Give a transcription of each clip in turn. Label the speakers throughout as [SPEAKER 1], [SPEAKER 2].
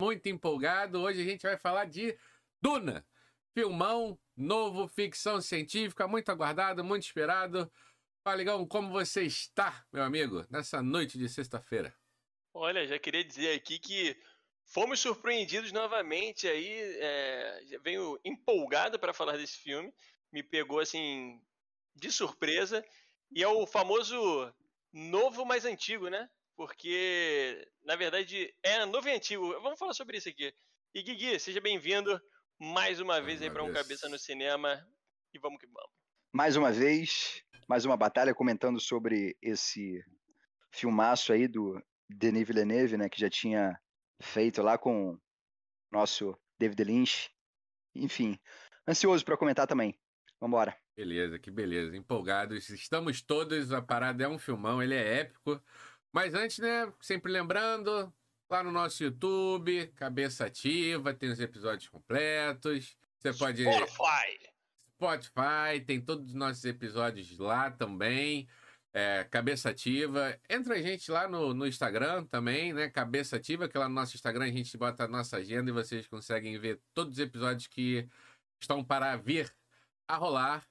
[SPEAKER 1] Muito empolgado. Hoje a gente vai falar de Duna. Filmão, novo, ficção científica, muito aguardado, muito esperado. Faligão, como você está, meu amigo, nessa noite de sexta-feira?
[SPEAKER 2] Olha, já queria dizer aqui que fomos surpreendidos novamente aí. É, venho empolgado para falar desse filme. Me pegou assim de surpresa. E é o famoso novo mais antigo, né? Porque, na verdade, é novo e antigo. Vamos falar sobre isso aqui. E Guigui, seja bem-vindo mais uma vez aí para um Cabeça no Cinema. E vamos que vamos.
[SPEAKER 3] Mais uma vez, mais uma batalha comentando sobre esse filmaço aí do Denis Villeneuve, né? Que já tinha feito lá com o nosso David Lynch. Enfim, ansioso para comentar também. Vambora.
[SPEAKER 1] Beleza, que beleza. Empolgados. Estamos todos. A parada é um filmão, ele é épico. Mas antes, né, sempre lembrando, lá no nosso YouTube, Cabeça Ativa, tem os episódios completos. Você pode.
[SPEAKER 2] Spotify!
[SPEAKER 1] Spotify, tem todos os nossos episódios lá também. É, Cabeça Ativa. Entra a gente lá no, no Instagram também, né? Cabeça Ativa, que lá no nosso Instagram a gente bota a nossa agenda e vocês conseguem ver todos os episódios que estão para vir a rolar.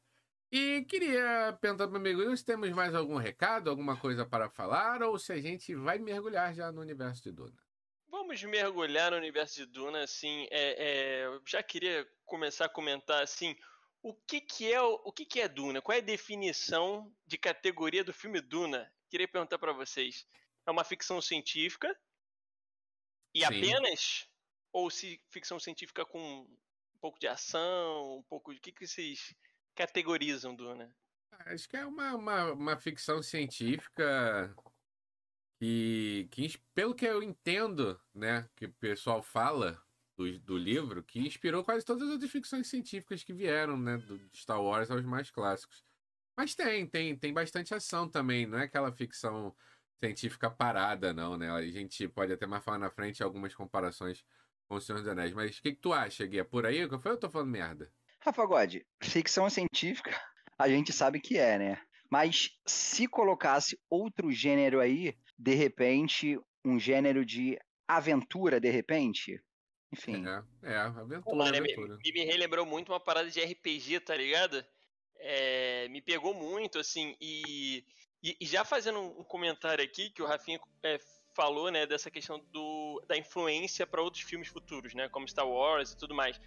[SPEAKER 1] E queria perguntar para o amigo, se temos mais algum recado, alguma coisa para falar, ou se a gente vai mergulhar já no universo de Duna?
[SPEAKER 2] Vamos mergulhar no universo de Duna, assim, é, é, já queria começar a comentar, assim, o que que é o que que é Duna? Qual é a definição de categoria do filme Duna? Queria perguntar para vocês. É uma ficção científica e Sim. apenas ou se ficção científica com um pouco de ação, um pouco de que que vocês categorizam Duna?
[SPEAKER 1] Acho que é uma, uma, uma ficção científica que, que, pelo que eu entendo, né, que o pessoal fala do, do livro, que inspirou quase todas as outras ficções científicas que vieram, né, do Star Wars aos mais clássicos. Mas tem, tem, tem bastante ação também, não é aquela ficção científica parada, não, né? A gente pode até mais falar na frente algumas comparações com o Senhor dos Anéis. Mas o que, que tu acha, Gui? É por aí que eu falei ou eu tô falando merda?
[SPEAKER 3] Rafa God, ficção científica, a gente sabe que é, né? Mas se colocasse outro gênero aí, de repente, um gênero de aventura, de repente, enfim.
[SPEAKER 1] É, é aventura, Pô, mano, aventura.
[SPEAKER 2] Me, me relembrou muito uma parada de RPG, tá ligado? É, me pegou muito, assim, e, e, e, já fazendo um comentário aqui, que o Rafinha é, falou, né, dessa questão do, da influência para outros filmes futuros, né, como Star Wars e tudo mais.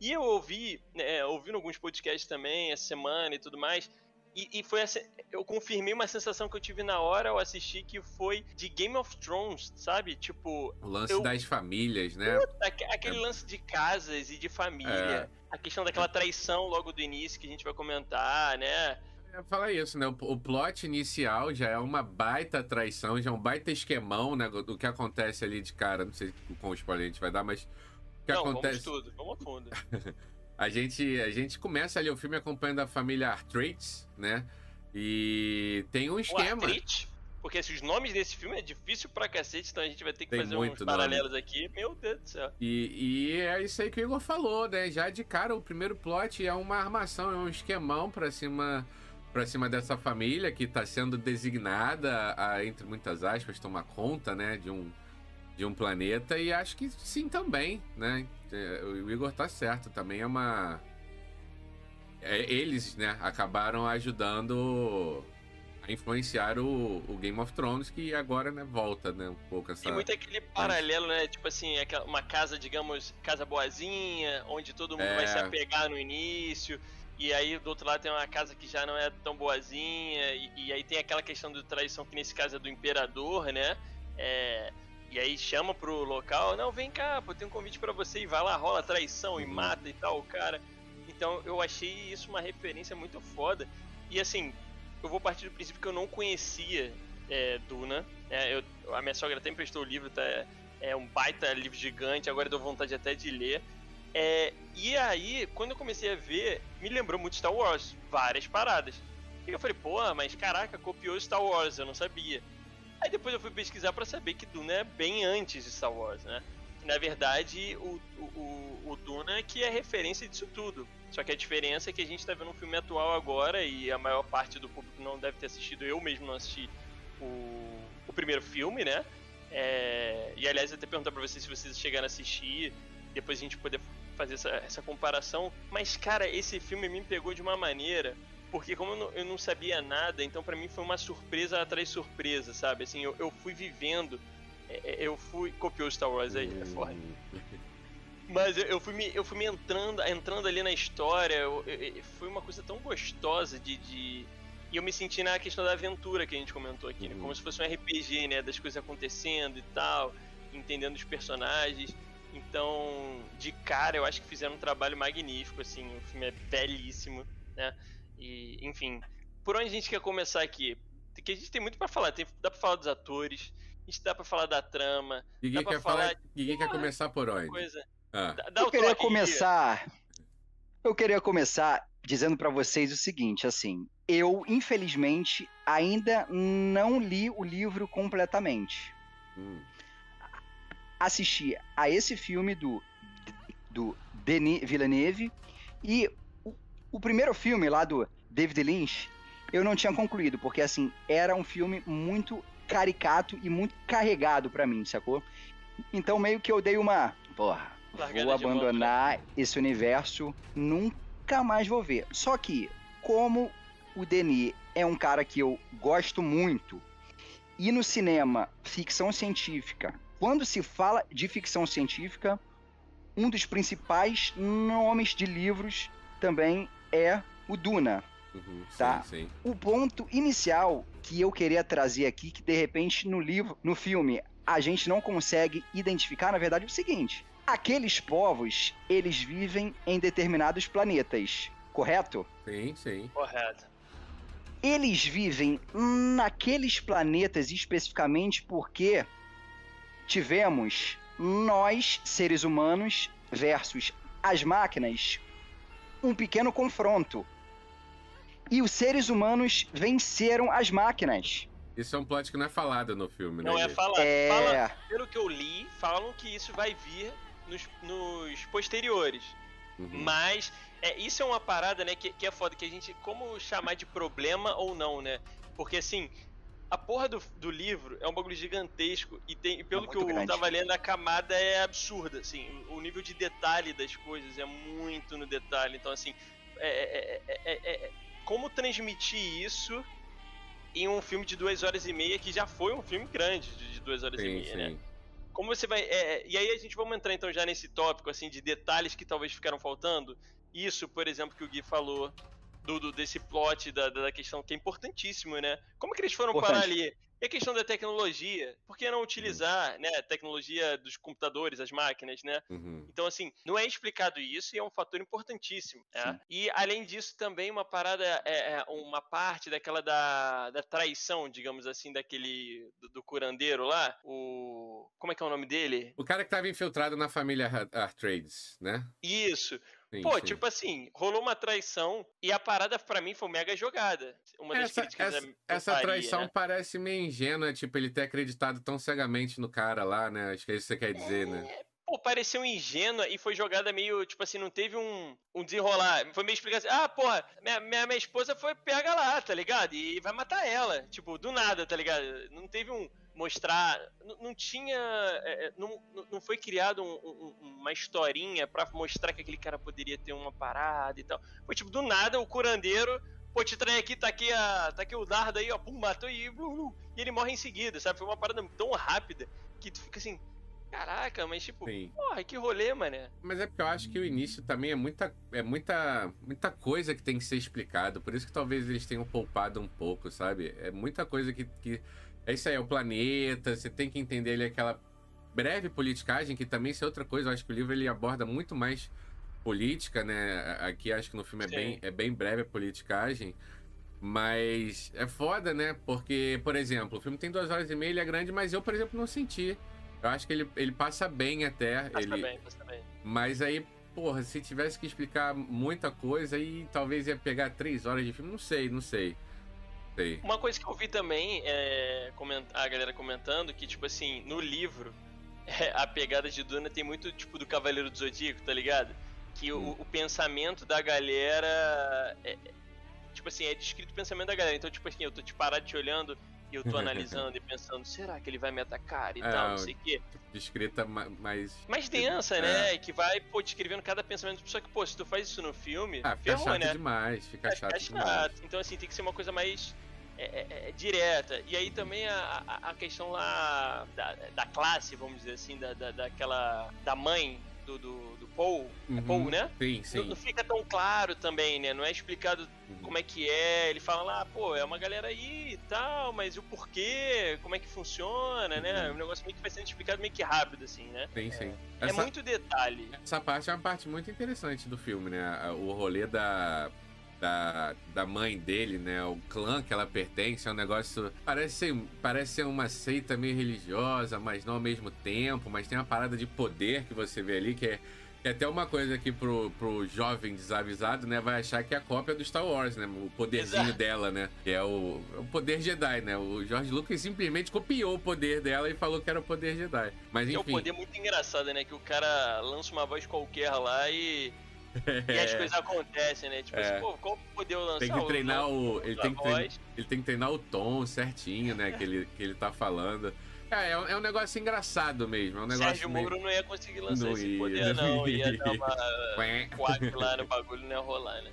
[SPEAKER 2] E eu ouvi, né, ouvindo alguns podcasts também essa semana e tudo mais, e, e, foi assim, eu confirmei uma sensação que eu tive na hora ao assistir que foi de Game of Thrones, sabe? Tipo.
[SPEAKER 1] O lance eu... das famílias, né?
[SPEAKER 2] Puta, aquele é... lance de casas e de família. É... A questão daquela traição logo do início que a gente vai comentar, né?
[SPEAKER 1] É, fala isso, né? O, o plot inicial já é uma baita traição, já é um baita esquemão, né? Do que acontece ali de cara. Não sei qual spoiler a gente vai dar, mas
[SPEAKER 2] que Não, acontece. Vamos tudo, vamos a fundo.
[SPEAKER 1] a, gente, a gente começa ali o filme acompanhando a família Arthritis, né? E tem um esquema. O
[SPEAKER 2] Porque esses os nomes desse filme é difícil pra cacete, então a gente vai ter que tem fazer uns paralelos nome. aqui. Meu Deus do céu.
[SPEAKER 1] E, e, é isso aí que o Igor falou, né? Já de cara, o primeiro plot é uma armação, é um esquemão pra cima, pra cima dessa família que tá sendo designada a, entre muitas aspas, tomar conta, né? De um de um planeta e acho que sim também, né? É, o Igor tá certo, também é uma é, eles, né, acabaram ajudando a influenciar o, o, Game of Thrones que agora, né, volta, né, um pouco essa
[SPEAKER 2] Tem muito aquele paralelo, né, tipo assim, uma casa, digamos, casa boazinha, onde todo mundo é... vai se apegar no início. E aí do outro lado tem uma casa que já não é tão boazinha, e, e aí tem aquela questão de traição que nesse caso é do imperador, né? É, e aí chama pro local, não, vem cá, pô, tem um convite para você e vai lá, rola traição e mata e tal, cara. Então eu achei isso uma referência muito foda. E assim, eu vou partir do princípio que eu não conhecia é, Duna. É, eu, a minha sogra até emprestou o livro, tá, é um baita livro gigante, agora dou vontade até de ler. É, e aí, quando eu comecei a ver, me lembrou muito Star Wars, várias paradas. E eu falei, pô, mas caraca, copiou Star Wars, eu não sabia. Aí depois eu fui pesquisar para saber que Duna é bem antes de Star Wars, né? Na verdade, o, o, o Duna é que é referência disso tudo. Só que a diferença é que a gente tá vendo um filme atual agora e a maior parte do público não deve ter assistido, eu mesmo não assisti o, o primeiro filme, né? É, e aliás, até perguntar pra vocês se vocês chegaram a assistir, depois a gente poder fazer essa, essa comparação. Mas, cara, esse filme me pegou de uma maneira. Porque como eu não, eu não sabia nada, então para mim foi uma surpresa atrás surpresa, sabe? Assim, eu, eu fui vivendo, é, é, eu fui... Copiou Star Wars aí, é foda. Hum. Mas eu, eu, fui me, eu fui me entrando, entrando ali na história, eu, eu, foi uma coisa tão gostosa de, de e eu me senti na questão da aventura que a gente comentou aqui, né? Como se fosse um RPG, né? Das coisas acontecendo e tal, entendendo os personagens. Então, de cara, eu acho que fizeram um trabalho magnífico, assim. O filme é belíssimo, né? E, enfim, por onde a gente quer começar aqui? Porque a gente tem muito para falar. Tem, dá pra falar dos atores, a gente dá pra falar da trama.
[SPEAKER 1] Ninguém quer falar. Ninguém quer começar por onde?
[SPEAKER 2] Coisa.
[SPEAKER 3] Ah. Dá, dá eu queria começar. Eu queria começar dizendo para vocês o seguinte, assim, eu infelizmente ainda não li o livro completamente. Hum. Assisti a esse filme do do Denis Villeneuve e o, primeiro filme lá do David Lynch eu não tinha concluído porque assim era um filme muito caricato e muito carregado para mim, sacou? Então meio que eu dei uma, porra, Largada vou abandonar esse universo, nunca mais vou ver. Só que como o Denis é um cara que eu gosto muito. E no cinema, ficção científica, quando se fala de ficção científica, um dos principais nomes de livros também é o Duna. Uhum, tá? Sim, sim. O ponto inicial que eu queria trazer aqui, que de repente no livro, no filme, a gente não consegue identificar, na verdade, é o seguinte: aqueles povos, eles vivem em determinados planetas, correto?
[SPEAKER 1] Sim, sim.
[SPEAKER 2] Correto
[SPEAKER 3] eles vivem naqueles planetas especificamente porque tivemos nós, seres humanos, versus as máquinas, um pequeno confronto. E os seres humanos venceram as máquinas.
[SPEAKER 1] Isso é um plot que não é falado no filme,
[SPEAKER 2] né? Não é falado. É... Fala, pelo que eu li, falam que isso vai vir nos, nos posteriores. Uhum. Mas é, isso é uma parada, né, que, que é foda, que a gente. Como chamar de problema ou não, né? Porque assim, a porra do, do livro é um bagulho gigantesco e tem, pelo é que eu grande. tava lendo, a camada é absurda, assim, o nível de detalhe das coisas é muito no detalhe. Então, assim, é, é, é, como transmitir isso em um filme de duas horas e meia, que já foi um filme grande de duas horas sim, e meia, né? sim. né? Como você vai. e aí a gente vamos entrar então já nesse tópico, assim, de detalhes que talvez ficaram faltando isso, por exemplo, que o Gui falou do, do desse plot da, da questão que é importantíssimo, né? Como que eles foram Importante. parar ali? E a questão da tecnologia, por que não utilizar, uhum. né, a tecnologia dos computadores, as máquinas, né? Uhum. Então, assim, não é explicado isso e é um fator importantíssimo. Né? E, além disso, também uma parada, é, é, uma parte daquela da, da traição, digamos assim, daquele, do, do, curandeiro lá, o... como é que é o nome dele?
[SPEAKER 1] O cara que estava infiltrado na família Artrades, né?
[SPEAKER 2] Isso. Sim, Pô, sim. tipo assim, rolou uma traição e a parada para mim foi mega jogada. Uma das
[SPEAKER 1] essa, críticas essa, essa faria, traição né? parece meio ingênua, tipo, ele ter acreditado tão cegamente no cara lá, né? Acho que é isso que você quer dizer, né? é... né?
[SPEAKER 2] Pô, pareceu ingênua e foi jogada meio, tipo assim, não teve um, um desenrolar. Foi meio explicar assim, ah, porra, minha, minha, minha esposa foi pega lá, tá ligado? E vai matar ela. Tipo, do nada, tá ligado? Não teve um mostrar. Não, tinha. É, é, não, não foi criado um, um, uma historinha para mostrar que aquele cara poderia ter uma parada e tal. Foi tipo, do nada, o curandeiro. Pô, te trai aqui, tá aqui, a, tá aqui o dardo aí, ó, pum, matou e, e ele morre em seguida, sabe? Foi uma parada tão rápida que tu fica assim, Caraca, mas tipo, Sim. porra, que rolê, mané.
[SPEAKER 1] Mas é porque eu acho que o início também é muita, é muita, muita coisa que tem que ser explicado. Por isso que talvez eles tenham poupado um pouco, sabe? É muita coisa que, que é isso aí, é o planeta, você tem que entender ele aquela breve politicagem, que também isso é outra coisa, eu acho que o livro ele aborda muito mais política, né? Aqui acho que no filme é bem, é bem breve a politicagem. Mas é foda, né? Porque, por exemplo, o filme tem duas horas e meia, ele é grande, mas eu, por exemplo, não senti. Eu acho que ele, ele passa bem até.
[SPEAKER 2] Passa
[SPEAKER 1] ele...
[SPEAKER 2] bem, passa bem.
[SPEAKER 1] Mas aí, porra, se tivesse que explicar muita coisa, aí talvez ia pegar três horas de filme. Não sei, não sei. Sei.
[SPEAKER 2] Uma coisa que eu vi também é a galera comentando que, tipo assim, no livro, é, a pegada de Duna tem muito, tipo, do Cavaleiro do Zodíaco, tá ligado? Que hum. o, o, pensamento da galera. É, tipo assim, é descrito o pensamento da galera. Então, tipo assim, eu tô te parado te olhando e eu tô analisando e pensando, será que ele vai me atacar e é, tal, não sei o quê.
[SPEAKER 1] Descrita mais.
[SPEAKER 2] Mais densa, é. né? Que vai, pô, descrevendo cada pensamento. Só que, pô, se tu faz isso no filme,
[SPEAKER 1] ah, fica ferrou, chato né? demais, fica chato, fica chato demais.
[SPEAKER 2] Então, assim, tem que ser uma coisa mais. É, é, é, direta. E aí também a, a, a questão lá da, da, classe, vamos dizer assim, da, da, daquela. da mãe do, do, do Paul. É uhum. É Paul, né?
[SPEAKER 1] Sim, sim.
[SPEAKER 2] Não, não, fica tão claro também, né? Não é explicado uhum. como é que é. Ele fala lá, pô, é uma galera aí e tal, mas o porquê, como é que funciona, né? uhum. né? É um negócio meio que vai sendo explicado meio que rápido, assim, né?
[SPEAKER 1] Sim, sim.
[SPEAKER 2] É, essa, é muito detalhe.
[SPEAKER 1] Essa parte é uma parte muito interessante do filme, né? O rolê da da, da mãe dele, né? O clã que ela pertence é um negócio. Parece ser, parece ser uma seita meio religiosa, mas não ao mesmo tempo. Mas tem uma parada de poder que você vê ali que é. Que é até uma coisa aqui pro, pro jovem desavisado, né? Vai achar que é a cópia do Star Wars, né? O poderzinho Exato. dela, né? Que é o, o poder Jedi, né? O George Lucas simplesmente copiou o poder dela e falou que era o poder Jedi. Mas enfim. É um
[SPEAKER 2] poder muito engraçado, né? Que o cara lança uma voz qualquer lá e e as coisas acontecem, né? Tipo, é. assim, pô, qual poder lançar?
[SPEAKER 1] Tem que treinar o. o ele, tem que treinar, ele tem que treinar o tom certinho, né? que, ele, que ele tá falando. É, é um, é um negócio engraçado mesmo. É um negócio
[SPEAKER 2] Sérgio meio... Moro não ia conseguir lançar não esse ia, poder, não. Ia, ia dar uma quack lá no bagulho, não ia rolar, né?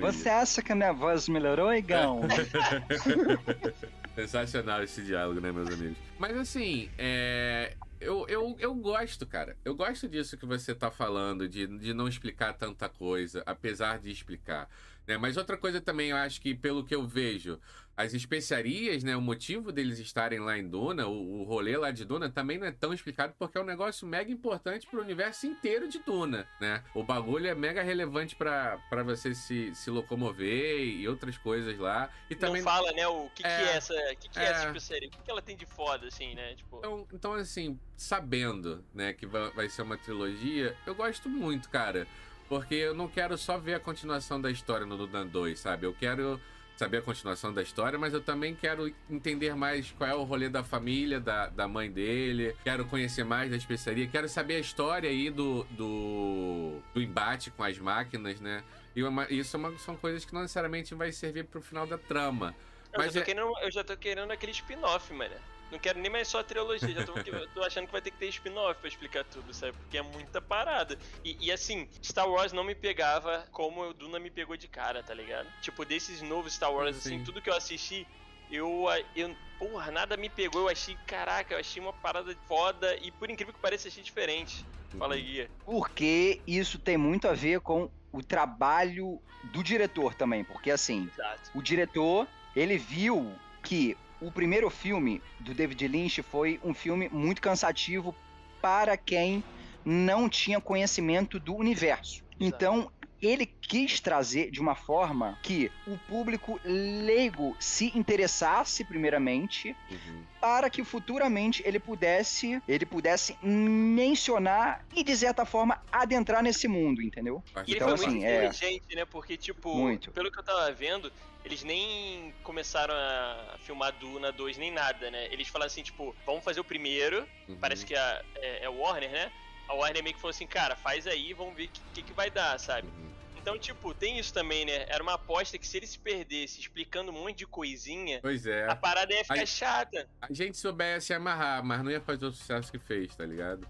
[SPEAKER 3] Você acha que a minha voz melhorou, Igão?
[SPEAKER 1] Sensacional esse diálogo, né, meus amigos? Mas assim, é eu, eu, eu gosto, cara. Eu gosto disso que você tá falando, de, de não explicar tanta coisa, apesar de explicar. Né? Mas outra coisa também, eu acho que, pelo que eu vejo, as especiarias, né? O motivo deles estarem lá em Duna, o, o rolê lá de Duna, também não é tão explicado porque é um negócio mega importante pro universo inteiro de Duna, né? O bagulho é mega relevante para você se, se locomover e outras coisas lá. E também
[SPEAKER 2] não fala, né? O que, é, que é essa, que que é, é essa especiaria? O que, que ela tem de foda, assim, né? Tipo...
[SPEAKER 1] Então, então, assim, sabendo, né, que vai, vai ser uma trilogia, eu gosto muito, cara. Porque eu não quero só ver a continuação da história no Duna 2, sabe? Eu quero saber a continuação da história, mas eu também quero entender mais qual é o rolê da família, da, da mãe dele, quero conhecer mais da especiaria, quero saber a história aí do, do, do embate com as máquinas, né? E uma, isso é uma, são coisas que não necessariamente vai servir pro final da trama.
[SPEAKER 2] Eu, mas já, tô é... querendo, eu já tô querendo aquele spin-off, mano. Não quero nem mais só a trilogia, já tô, tô achando que vai ter que ter spin-off pra explicar tudo, sabe? Porque é muita parada. E, e, assim, Star Wars não me pegava como o Duna me pegou de cara, tá ligado? Tipo, desses novos Star Wars, Sim. assim, tudo que eu assisti, eu, eu. Porra, nada me pegou. Eu achei, caraca, eu achei uma parada foda e por incrível que pareça, achei diferente. Fala aí, Guia.
[SPEAKER 3] Porque isso tem muito a ver com o trabalho do diretor também. Porque assim, Exato. o diretor, ele viu que o primeiro filme do David Lynch foi um filme muito cansativo para quem não tinha conhecimento do universo. Então, ele quis trazer de uma forma que o público leigo se interessasse primeiramente uhum. para que futuramente ele pudesse ele pudesse mencionar e de certa forma adentrar nesse mundo, entendeu?
[SPEAKER 2] E então ele foi assim, muito é inteligente, né? Porque tipo, muito. pelo que eu tava vendo, eles nem começaram a filmar Duna 2 nem nada, né? Eles falaram assim, tipo, vamos fazer o primeiro, uhum. parece que é, é, é Warner, né? A Warner meio que falou assim, cara, faz aí, vamos ver o que, que, que, vai dar, sabe? Uhum. Então, tipo, tem isso também, né? Era uma aposta que se ele se perdesse explicando um monte de coisinha,
[SPEAKER 1] pois é.
[SPEAKER 2] a parada ia ficar a, chata.
[SPEAKER 1] A gente soubesse amarrar, mas não ia fazer o sucesso que fez, tá ligado?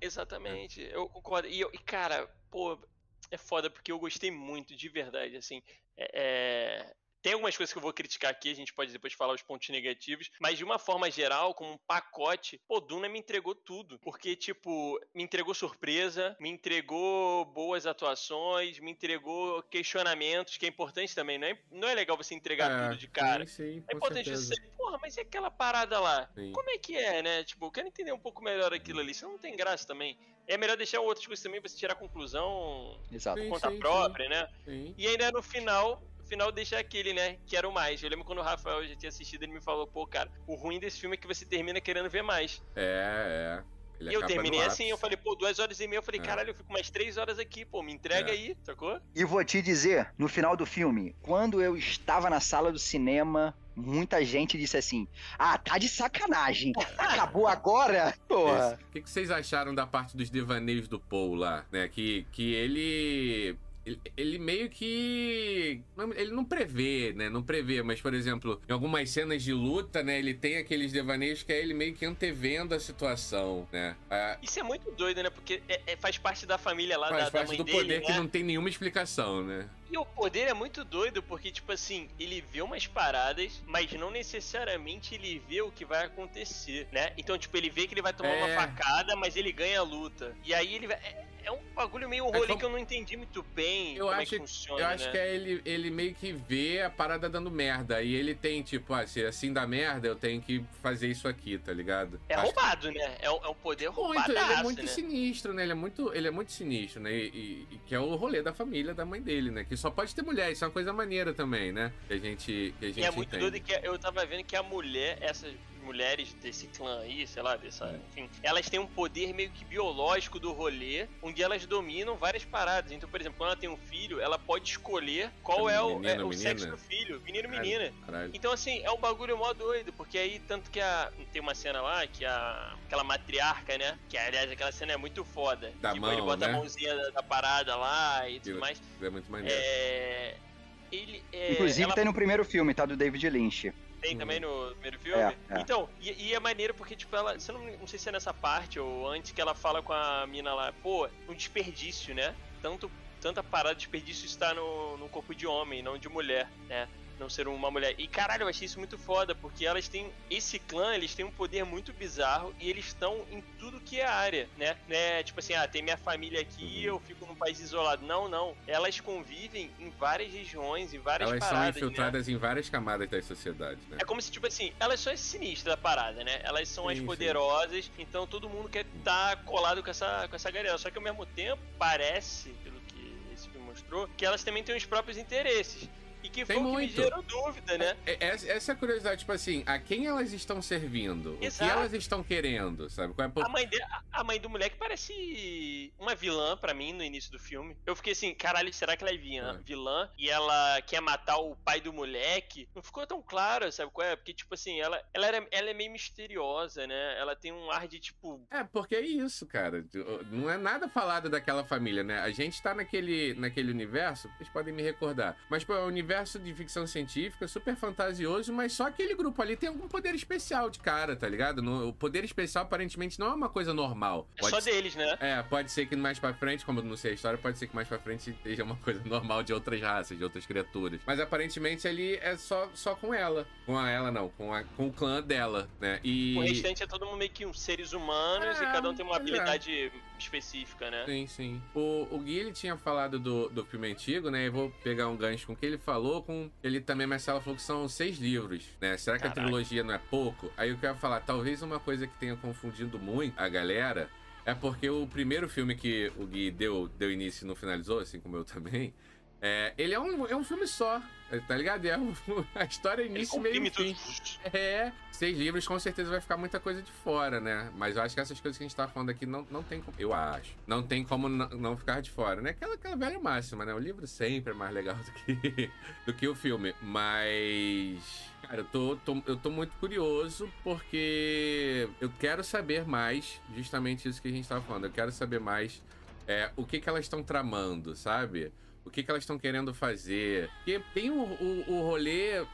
[SPEAKER 2] Exatamente, é. eu concordo. E, eu, e, cara, pô, é foda porque eu gostei muito, de verdade, assim. É, é, tem algumas coisas que eu vou criticar aqui, a gente pode depois falar os pontos negativos, mas de uma forma geral, como um pacote, pô, Duna me entregou tudo. Porque, tipo, me entregou surpresa, me entregou boas atuações, me entregou questionamentos, que é importante também, não é, não é legal você entregar é, tudo de cara.
[SPEAKER 1] Sim, sim,
[SPEAKER 2] é importante
[SPEAKER 1] certeza.
[SPEAKER 2] você, porra, mas e aquela parada lá? Sim. Como é que é, né? Tipo, eu quero entender um pouco melhor aquilo ali, senão não tem graça também. É melhor deixar outras coisas também pra você tirar conclusão
[SPEAKER 3] Exato.
[SPEAKER 2] por conta sim, própria, né? E ainda no final, final deixa aquele, né? Quero mais. Eu lembro quando o Rafael já tinha assistido, ele me falou, pô, cara, o ruim desse filme é que você termina querendo ver mais.
[SPEAKER 1] É, é.
[SPEAKER 2] Ele e eu terminei assim, eu falei, pô, duas horas e meia. Eu falei, é. caralho, eu fico mais três horas aqui, pô, me entrega é. aí, sacou?
[SPEAKER 3] E vou te dizer, no final do filme, quando eu estava na sala do cinema, muita gente disse assim: Ah, tá de sacanagem. Acabou agora? Porra.
[SPEAKER 1] O que, que vocês acharam da parte dos devaneios do Paul lá, né? Que, que ele ele, ele, meio que. Ele não prevê, né? Não prevê, mas, por exemplo, em algumas cenas de luta, né? Ele tem aqueles devaneios que é ele meio que antevendo a situação, né?
[SPEAKER 2] Isso é muito doido, né? Porque é, é, faz parte da família lá
[SPEAKER 1] faz
[SPEAKER 2] da,
[SPEAKER 1] parte da
[SPEAKER 2] mãe do
[SPEAKER 1] dele, poder
[SPEAKER 2] né?
[SPEAKER 1] que não tem nenhuma explicação, né?
[SPEAKER 2] E o poder é muito doido, porque, tipo assim, ele vê umas paradas, mas não necessariamente ele vê o que vai acontecer, né? Então, tipo, ele vê que ele vai tomar é... uma facada, mas ele ganha a luta. E aí ele vai. É, é um bagulho meio rolê é como... que eu não entendi muito bem
[SPEAKER 1] eu
[SPEAKER 2] como
[SPEAKER 1] acho,
[SPEAKER 2] é que funciona.
[SPEAKER 1] Eu acho
[SPEAKER 2] né?
[SPEAKER 1] que é ele, ele meio que vê a parada dando merda. E ele tem, tipo, ah, se assim dá merda, eu tenho que fazer isso aqui, tá ligado?
[SPEAKER 2] É
[SPEAKER 1] acho
[SPEAKER 2] roubado, que... né? É um, é um poder roubado.
[SPEAKER 1] Muito, ele é muito né? sinistro, né? Ele é muito, ele é muito sinistro, né? E, e, e, que é o rolê da família da mãe dele, né? Que só pode ter mulher, isso é uma coisa maneira também, né? Que a gente. Que a gente
[SPEAKER 2] e é muito
[SPEAKER 1] entende.
[SPEAKER 2] doido que eu tava vendo que a mulher, essa mulheres desse clã aí, sei lá, dessa, é. enfim, elas têm um poder meio que biológico do rolê, onde elas dominam várias paradas. Então, por exemplo, quando ela tem um filho, ela pode escolher qual é, o, é, o sexo do filho, menino ou menina. Caralho. Então, assim, é um bagulho mó doido, porque aí, tanto que a, tem uma cena lá, que a, aquela matriarca, né, que aliás, aquela cena é muito foda.
[SPEAKER 1] Da
[SPEAKER 2] tipo,
[SPEAKER 1] mão,
[SPEAKER 2] ele bota
[SPEAKER 1] né?
[SPEAKER 2] a mãozinha da, da, parada lá e tudo mais.
[SPEAKER 1] É muito maneiro.
[SPEAKER 2] É... Ele, é,
[SPEAKER 3] Inclusive
[SPEAKER 2] ela...
[SPEAKER 3] tem no primeiro filme, tá? Do David Lynch.
[SPEAKER 2] Tem uhum. também no primeiro filme?
[SPEAKER 3] É, é.
[SPEAKER 2] Então, e, e, é maneiro porque, tipo, ela. Você não, não sei se é nessa parte ou antes que ela fala com a mina lá, pô, um desperdício, né? Tanto, tanta parada de desperdício está no, no corpo de homem, não de mulher, né? Não ser uma mulher. E caralho, eu achei isso muito foda, porque elas têm. Esse clã, eles têm um poder muito bizarro e eles estão em tudo que é área, né? né? Tipo assim, ah, tem minha família aqui uhum. eu fico num país isolado. Não, não. Elas convivem em várias regiões, em várias
[SPEAKER 1] elas
[SPEAKER 2] paradas.
[SPEAKER 1] Elas são infiltradas né? em várias camadas da sociedade, né?
[SPEAKER 2] É como se, tipo assim, elas são as sinistras da parada, né? Elas são sim, as poderosas, sim. então todo mundo quer estar tá colado com essa, com essa galera. Só que ao mesmo tempo, parece, pelo que esse filme mostrou, que elas também têm os próprios interesses. E que
[SPEAKER 1] Tem
[SPEAKER 2] foi
[SPEAKER 1] muito.
[SPEAKER 2] o que me gerou dúvida, né?
[SPEAKER 1] É, é, essa é a curiosidade, tipo assim, a quem elas estão servindo? Exato. O que elas estão querendo, sabe? Qual é
[SPEAKER 2] a... A, mãe de, a mãe do moleque parece uma vilã para mim no início do filme. Eu fiquei assim, caralho, será que ela é vilã? É. vilã e ela quer matar o pai do moleque? Não ficou tão claro, sabe qual é? Porque, tipo assim, ela, ela, era, ela é meio misteriosa, né? Ela tem um ar de, tipo...
[SPEAKER 1] É, porque é isso, cara. Não é nada falado daquela família, né? A gente tá naquele, naquele universo, vocês podem me recordar, mas, pô, é um universo de ficção científica, super fantasioso, mas só aquele grupo ali tem algum poder especial de cara, tá ligado? No, o poder especial aparentemente não é uma coisa normal.
[SPEAKER 2] É pode só ser, deles, né?
[SPEAKER 1] É, pode ser que mais pra frente, como eu não sei a história, pode ser que mais pra frente seja uma coisa normal de outras raças, de outras criaturas. Mas aparentemente ali é só, só com ela. Com a ela, não, com, a, com o clã dela, né? E...
[SPEAKER 2] O restante é todo mundo meio que uns seres humanos é, e cada um tem uma é. habilidade é. específica, né?
[SPEAKER 1] Sim, sim. O, o Gui, ele tinha falado do, do filme antigo, né? Eu vou pegar um gancho com o que ele falou com ele também, Marcelo, falou que são seis livros, né? Será que Caraca. a trilogia não é pouco? Aí eu quero falar, talvez uma coisa que tenha confundido muito a galera é porque o primeiro filme que o Gui deu, deu início e não finalizou, assim como eu também, é, ele é um, é um filme só, tá ligado? É um, a história início, meio e fim. É, seis livros com certeza vai ficar muita coisa de fora, né? Mas eu acho que essas coisas que a gente tá falando aqui não, não tem como, eu acho, não tem como não, ficar de fora, né? Aquela, aquela velha máxima, né? O livro sempre é mais legal do que, do que o filme, mas... Cara, eu tô, tô, eu tô muito curioso porque eu quero saber mais, justamente isso que a gente tava falando, eu quero saber mais é, o que que elas estão tramando, sabe? O que, que elas estão querendo fazer. Porque tem o, o, o rolê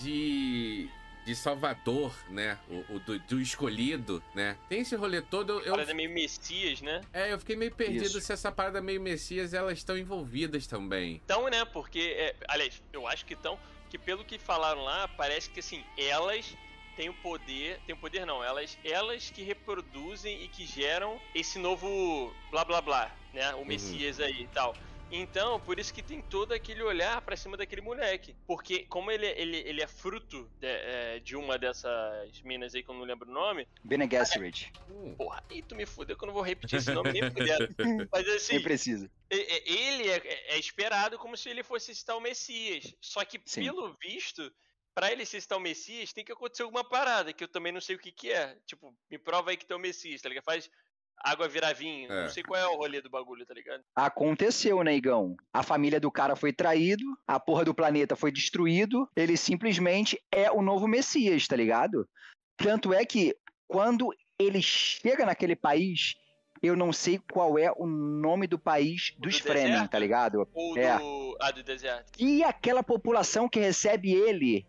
[SPEAKER 1] de, de Salvador, né? O, o do, do, escolhido, né? Tem esse rolê todo. Eu,
[SPEAKER 2] parada meio Messias, né?
[SPEAKER 1] É, eu fiquei meio perdido Isso. se essa parada meio Messias elas estão envolvidas também.
[SPEAKER 2] Então, né? Porque, é, aliás, eu acho que estão. Que pelo que falaram lá, parece que assim, elas têm o poder. Tem o poder não, elas, elas que reproduzem e que geram esse novo blá blá blá, né? O uhum. Messias uhum. aí e tal. Então, por isso que tem todo aquele olhar para cima daquele moleque. Porque, como ele, ele, ele é fruto de, é, de, uma dessas minas aí que eu não lembro o nome.
[SPEAKER 3] Bene Gesserit.
[SPEAKER 2] Hum. Porra, aí tu me fudeu que eu não vou repetir esse nome nem fudendo. Mas assim.
[SPEAKER 3] Nem precisa.
[SPEAKER 2] Ele é, é, esperado como se ele fosse citar o Messias. Só que, Sim. pelo visto para ele ser o Messias, tem que acontecer alguma parada, que eu também não sei o que que é. Tipo, me prova aí que tu é o Messias, tá ligado? Faz água virar vinho. É. Não sei qual é o rolê do bagulho, tá ligado?
[SPEAKER 3] Aconteceu, negão. Né, a família do cara foi traído, a porra do planeta foi destruído, ele simplesmente é o novo Messias, tá ligado? Tanto é que quando ele chega naquele país eu não sei qual é o nome do país dos
[SPEAKER 2] Do
[SPEAKER 3] Fremen,
[SPEAKER 2] deserto?
[SPEAKER 3] tá ligado?
[SPEAKER 2] Ou
[SPEAKER 3] É.
[SPEAKER 2] do. Ah, do deserto.
[SPEAKER 3] E aquela população que recebe ele.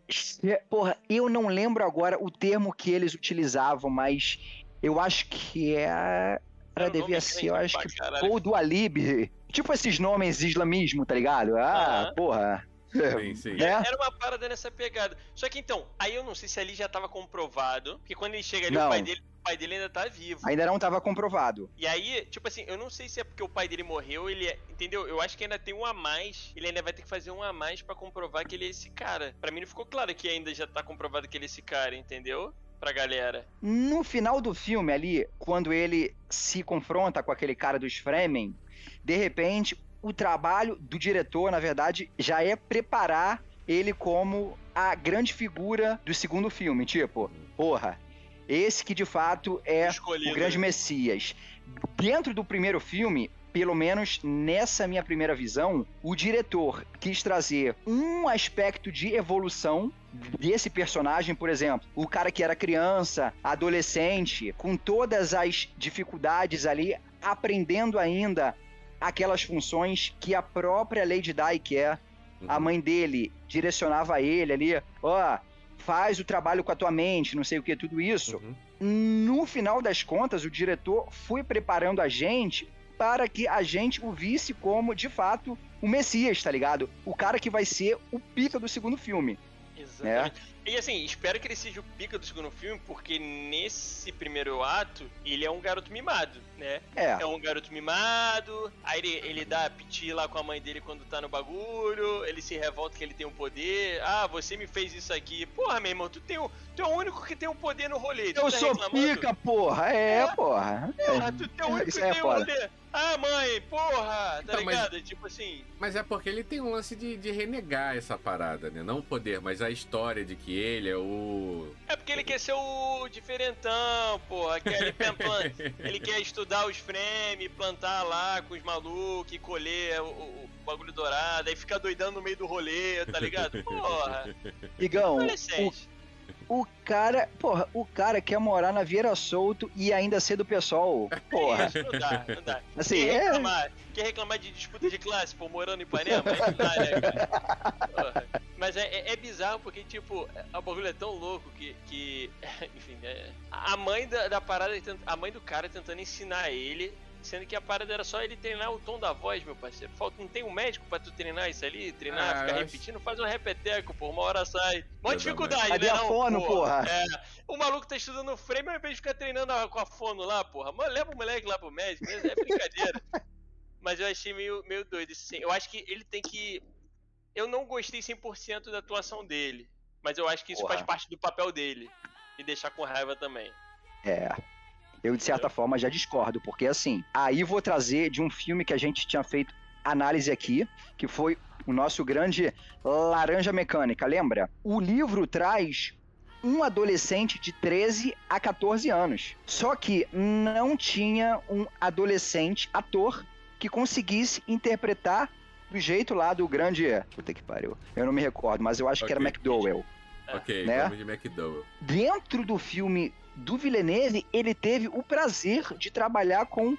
[SPEAKER 3] Porra, eu não lembro agora o termo que eles utilizavam, mas eu acho que é.
[SPEAKER 2] Era
[SPEAKER 3] devia ser, eu acho que. Ou do Alib. Tipo esses nomes islamismo, tá ligado? Ah, porra.
[SPEAKER 1] Sim, sim.
[SPEAKER 3] Né?
[SPEAKER 2] Era uma parada nessa pegada. Só que então, aí eu não sei se ali já tava comprovado. Porque quando ele chega ali,
[SPEAKER 3] Não.
[SPEAKER 2] o pai dele, o pai dele ainda tá vivo.
[SPEAKER 3] Ainda não tava comprovado.
[SPEAKER 2] E aí, tipo assim, eu não sei se é porque o pai dele morreu, ele é. Entendeu? Eu acho que ainda tem um a mais. Ele ainda vai ter que fazer um a mais pra comprovar que ele é esse cara. Pra mim não ficou claro que ainda já tá comprovado que ele é esse cara, entendeu? Pra galera.
[SPEAKER 3] No final do filme ali, quando ele se confronta com aquele cara dos Fremen, de repente, o trabalho do diretor, na verdade, já é preparar ele como a grande figura do segundo filme. Tipo, porra, esse que de fato é
[SPEAKER 2] Escolhido.
[SPEAKER 3] o grande Messias. Dentro do primeiro filme, pelo menos nessa minha primeira visão, o diretor quis trazer um aspecto de evolução desse personagem, por exemplo, o cara que era criança, adolescente, com todas as dificuldades ali, aprendendo ainda aquelas funções que a própria Lady Di quer. A
[SPEAKER 1] Uhum.
[SPEAKER 3] mãe dele direcionava ele ali, ó, faz o trabalho com a tua mente, não sei o que, tudo isso
[SPEAKER 1] Uhum.
[SPEAKER 3] no final das contas, o diretor foi preparando a gente para que a gente o visse como, de fato, o Messias, tá ligado? O cara que vai ser o pica do segundo filme.
[SPEAKER 2] Exatamente. E assim, espero que ele seja o pica do segundo filme, porque nesse primeiro ato, ele é um garoto mimado, né?
[SPEAKER 3] É,
[SPEAKER 2] É um garoto mimado, aí ele, ele dá piti lá com a mãe dele quando tá no bagulho, ele se revolta que ele tem um poder. Ah, você me fez isso aqui. Porra, meu irmão, tu, tem o, tu é o único que tem um poder no rolê. tu
[SPEAKER 3] eu
[SPEAKER 2] tá
[SPEAKER 3] sou
[SPEAKER 2] reclamando?
[SPEAKER 3] pica, porra. É,
[SPEAKER 2] É.
[SPEAKER 3] porra.
[SPEAKER 2] Porra, tu é o único
[SPEAKER 3] Isso
[SPEAKER 2] que
[SPEAKER 3] é
[SPEAKER 2] tem um
[SPEAKER 3] foda.
[SPEAKER 2] rolê. Ah, mãe, porra, tá
[SPEAKER 1] Então, mas-
[SPEAKER 2] ligado? Tipo assim,
[SPEAKER 1] Mas é porque ele tem um lance de, de renegar essa parada, né? Não o poder, mas a história de que ele é o.
[SPEAKER 2] é porque ele quer ser o diferentão, porra. Quer, ele, plan- ele quer estudar os frames, plantar lá com os malucos colher o, o- o bagulho dourado, aí ficar doidando no meio do rolê, tá ligado? Porra,
[SPEAKER 3] Igão, o,
[SPEAKER 2] adolescente.
[SPEAKER 3] O cara, porra, o cara quer morar na Vieira Solto e ainda ser do pessoal. Porra.
[SPEAKER 2] Isso, não dá, não dá.
[SPEAKER 3] Assim,
[SPEAKER 2] quer,
[SPEAKER 3] é.
[SPEAKER 2] reclamar, quer reclamar de disputa de classe, pô, morando em Ipanema? Aí não dá, né, cara? Mas é, é- é bizarro porque, tipo, o bagulho é tão louco que. que enfim, é, a mãe da, da parada, tent- a mãe do cara tentando ensinar ele. Sendo que a parada era só ele treinar o tom da voz, meu parceiro. Falta, não tem um médico pra tu treinar isso ali? Treinar,
[SPEAKER 1] Ah,
[SPEAKER 2] ficar repetindo, faz um repeteco, pô. Uma hora sai. Mó dificuldade,
[SPEAKER 3] Cadê
[SPEAKER 2] né?
[SPEAKER 3] a
[SPEAKER 2] não,
[SPEAKER 3] fono, porra?
[SPEAKER 2] É, o maluco tá estudando frame ao invés de ficar treinando com a fono lá, porra. Mano, leva o moleque lá pro médico, é é brincadeira. Mas eu achei meio, meio doido isso sim. Eu acho que ele tem que. Eu não gostei 100% da atuação dele. Mas eu acho que isso
[SPEAKER 3] Porra.
[SPEAKER 2] faz parte do papel dele. E deixar com raiva também.
[SPEAKER 3] É. Eu, de certa forma, já discordo, porque assim, aí vou trazer de um filme que a gente tinha feito análise aqui, que foi o nosso grande Laranja Mecânica, lembra? O livro traz um adolescente de 13 a 14 anos. Só que não tinha um adolescente ator que conseguisse interpretar do jeito lá do grande. Puta que pariu. Eu não me recordo, mas eu acho que era. McDowell.
[SPEAKER 1] Ok,
[SPEAKER 3] Né?
[SPEAKER 1] de McDowell.
[SPEAKER 3] Dentro do filme do Villeneuve, ele teve o prazer de trabalhar com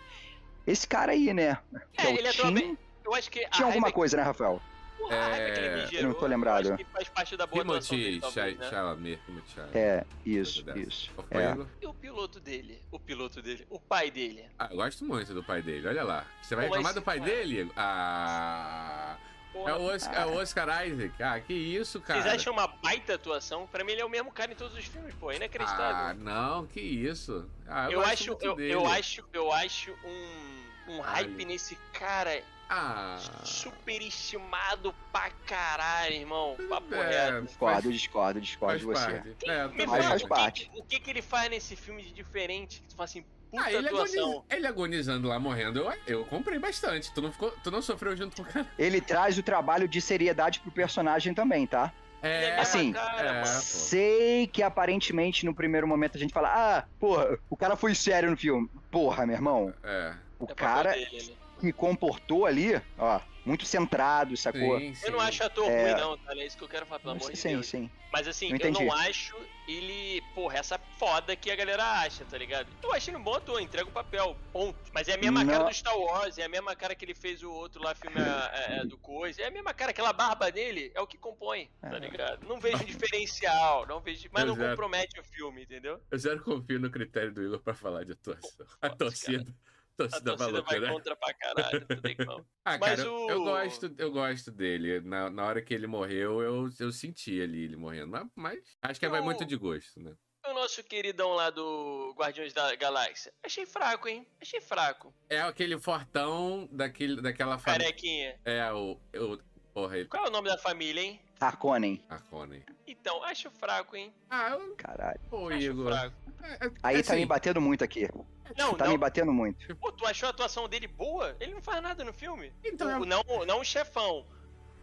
[SPEAKER 3] esse cara aí, né? Que
[SPEAKER 2] É,
[SPEAKER 3] o
[SPEAKER 2] ele atua
[SPEAKER 3] Tim.
[SPEAKER 2] bem. Eu acho que.
[SPEAKER 3] Tinha alguma
[SPEAKER 2] raiva
[SPEAKER 3] coisa, né, Rafael?
[SPEAKER 2] porra,
[SPEAKER 1] É,
[SPEAKER 2] gerou,
[SPEAKER 3] eu não tô lembrado.
[SPEAKER 2] Eu acho que faz parte da boa dele,
[SPEAKER 1] Timothy
[SPEAKER 2] talvez, né?
[SPEAKER 1] Chalamet. Chalamet.
[SPEAKER 3] É, isso, isso. É.
[SPEAKER 2] E o piloto dele? O piloto dele? O pai dele?
[SPEAKER 1] Ah, eu gosto muito do pai dele, olha lá. Você vai
[SPEAKER 2] Pô,
[SPEAKER 1] reclamar do pai dele? Ah. É o, Oscar, é o Oscar Isaac. Ah, que isso, cara.
[SPEAKER 2] Vocês acham uma baita atuação? Pra mim ele é o mesmo cara em todos os filmes, pô. É
[SPEAKER 1] Ah,
[SPEAKER 2] inacreditável.
[SPEAKER 1] não, que isso. Ah, eu,
[SPEAKER 2] eu, acho, eu, eu acho, eu acho um, um hype
[SPEAKER 1] Ai.
[SPEAKER 2] nesse cara
[SPEAKER 1] Ah.
[SPEAKER 2] super estimado pra caralho, irmão. Papo
[SPEAKER 1] É,
[SPEAKER 2] reto.
[SPEAKER 3] Discordo, discordo, discordo
[SPEAKER 1] faz
[SPEAKER 3] de você.
[SPEAKER 1] parte. É, eu
[SPEAKER 2] Me fala
[SPEAKER 3] faz
[SPEAKER 2] o que,
[SPEAKER 3] parte.
[SPEAKER 2] que- o que, que ele faz nesse filme de diferente? Que tu fala assim, puta
[SPEAKER 1] Ah, ele,
[SPEAKER 2] atuação.
[SPEAKER 1] agoniza- ele agonizando lá, morrendo, eu, eu comprei bastante. Tu não, ficou, tu não sofreu junto com o cara?
[SPEAKER 3] Ele traz o trabalho de seriedade pro personagem também, tá?
[SPEAKER 1] É,
[SPEAKER 3] assim,
[SPEAKER 2] cara,
[SPEAKER 1] é.
[SPEAKER 3] Sei que aparentemente no primeiro momento a gente fala, ah, porra, o cara foi sério no filme. Porra, meu irmão, o
[SPEAKER 2] É o papel
[SPEAKER 3] cara
[SPEAKER 2] dele, né?
[SPEAKER 3] que comportou ali, ó, muito centrado, sacou?
[SPEAKER 2] Sim, sim. Eu não acho ator é... ruim, não, tá? É isso que eu quero falar, pelo amor
[SPEAKER 3] sim,
[SPEAKER 2] de Deus.
[SPEAKER 3] Sim, sim.
[SPEAKER 2] Mas assim, eu, eu, não acho ele, porra, essa foda que a galera acha, tá ligado? Eu acho ele um bom ator, entrega o papel, ponto. Mas é a mesma não. cara do Star Wars, é a mesma cara que ele fez o outro lá, filme é, é, do Coisa. É a mesma cara, aquela barba dele é o que compõe, tá é. ligado? Não vejo diferencial, não vejo. Mas eu não zero. compromete o filme, entendeu?
[SPEAKER 1] Eu zero confio no critério do Igor pra falar de atuação. a torcida. Cara.
[SPEAKER 2] Torcida, a torcida vai né? contra pra caralho, não tem como.
[SPEAKER 1] Ah, Mas cara, o... eu, gosto, eu gosto dele. Na, na hora que ele morreu, eu, eu senti ali ele morrendo. Mas, mas acho que o... vai muito de gosto, né?
[SPEAKER 2] O nosso queridão lá do Guardiões da Galáxia. Achei fraco, hein? Achei fraco.
[SPEAKER 1] É aquele fortão daquele, daquela família.
[SPEAKER 2] Carequinha.
[SPEAKER 1] É, o, o. Porra, ele...
[SPEAKER 2] Qual é o nome da família, hein?
[SPEAKER 3] Harkonnen.
[SPEAKER 1] Harkonnen.
[SPEAKER 2] Então, acho fraco, hein?
[SPEAKER 1] Ah, eu...
[SPEAKER 3] Caralho.
[SPEAKER 1] Pô, acho Igor. Fraco.
[SPEAKER 3] É, é, Aí assim, tá me batendo muito aqui. Não, tá não. me batendo muito.
[SPEAKER 2] Pô, tu achou a atuação dele boa? Ele não faz nada no filme. Então, o, é... não, não o chefão.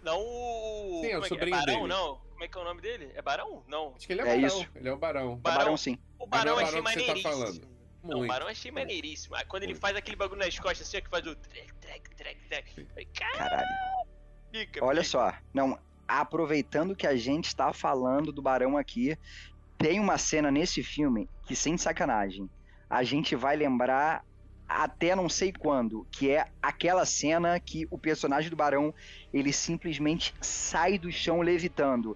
[SPEAKER 2] Não o.
[SPEAKER 1] Sim, é o
[SPEAKER 2] é, é?
[SPEAKER 1] sobrinho
[SPEAKER 2] é
[SPEAKER 1] Barão,
[SPEAKER 2] dele. não. Como é que é o nome dele? É Barão? Não.
[SPEAKER 1] Acho que ele é, é Barão. Isso. Ele é o Barão.
[SPEAKER 3] Barão, barão sim.
[SPEAKER 2] O Barão, barão achei maneiríssimo. Tá falando. Não, o Barão achei maneiríssimo. Quando ele faz aquele bagulho nas costas assim, que faz o trek, trek, trek, trek.
[SPEAKER 3] Caralho. Pica, Olha só. Não, aproveitando que a gente tá falando do Barão aqui, tem uma cena nesse filme que, sem sacanagem, a gente vai lembrar até não sei quando, que é aquela cena que o personagem do Barão, ele simplesmente sai do chão levitando.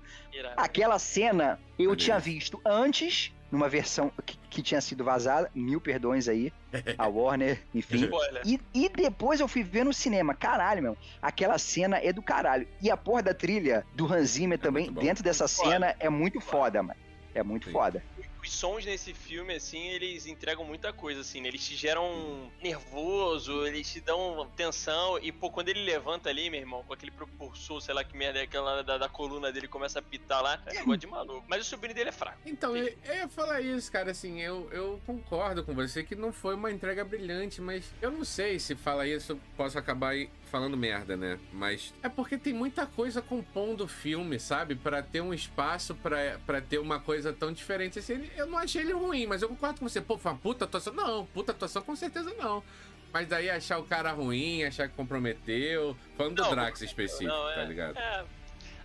[SPEAKER 3] Aquela cena eu tinha visto antes, numa versão que, que, tinha sido vazada, mil perdões aí, a Warner, enfim. E, e, depois eu fui ver no cinema, caralho, meu, aquela cena é do caralho. E a porra da trilha do Hans Zimmer é também, dentro dessa cena, é muito foda, mano. É muito Sim. foda
[SPEAKER 2] os sons nesse filme, assim, eles entregam muita coisa, assim, né? Eles te geram nervoso, eles te dão tensão, e, pô, quando ele levanta ali, meu irmão, com aquele propulsor, sei lá que merda é aquela da, da coluna dele começa a pitar lá, é coisa de maluco. Mas o sobrinho dele é fraco.
[SPEAKER 1] Então, eu, eu ia falar isso, cara, assim, eu, eu concordo com você que não foi uma entrega brilhante, mas eu não sei se fala isso, eu posso acabar falando merda, né? Mas é porque tem muita coisa compondo o filme, sabe? para ter um espaço para ter uma coisa tão diferente. Assim, eu não achei ele ruim, mas eu concordo com você. Pô, foi uma puta atuação. Não, puta atuação com certeza não. Mas daí achar o cara ruim, achar que comprometeu. Falando não, do Drax específico, não, é, tá ligado? É.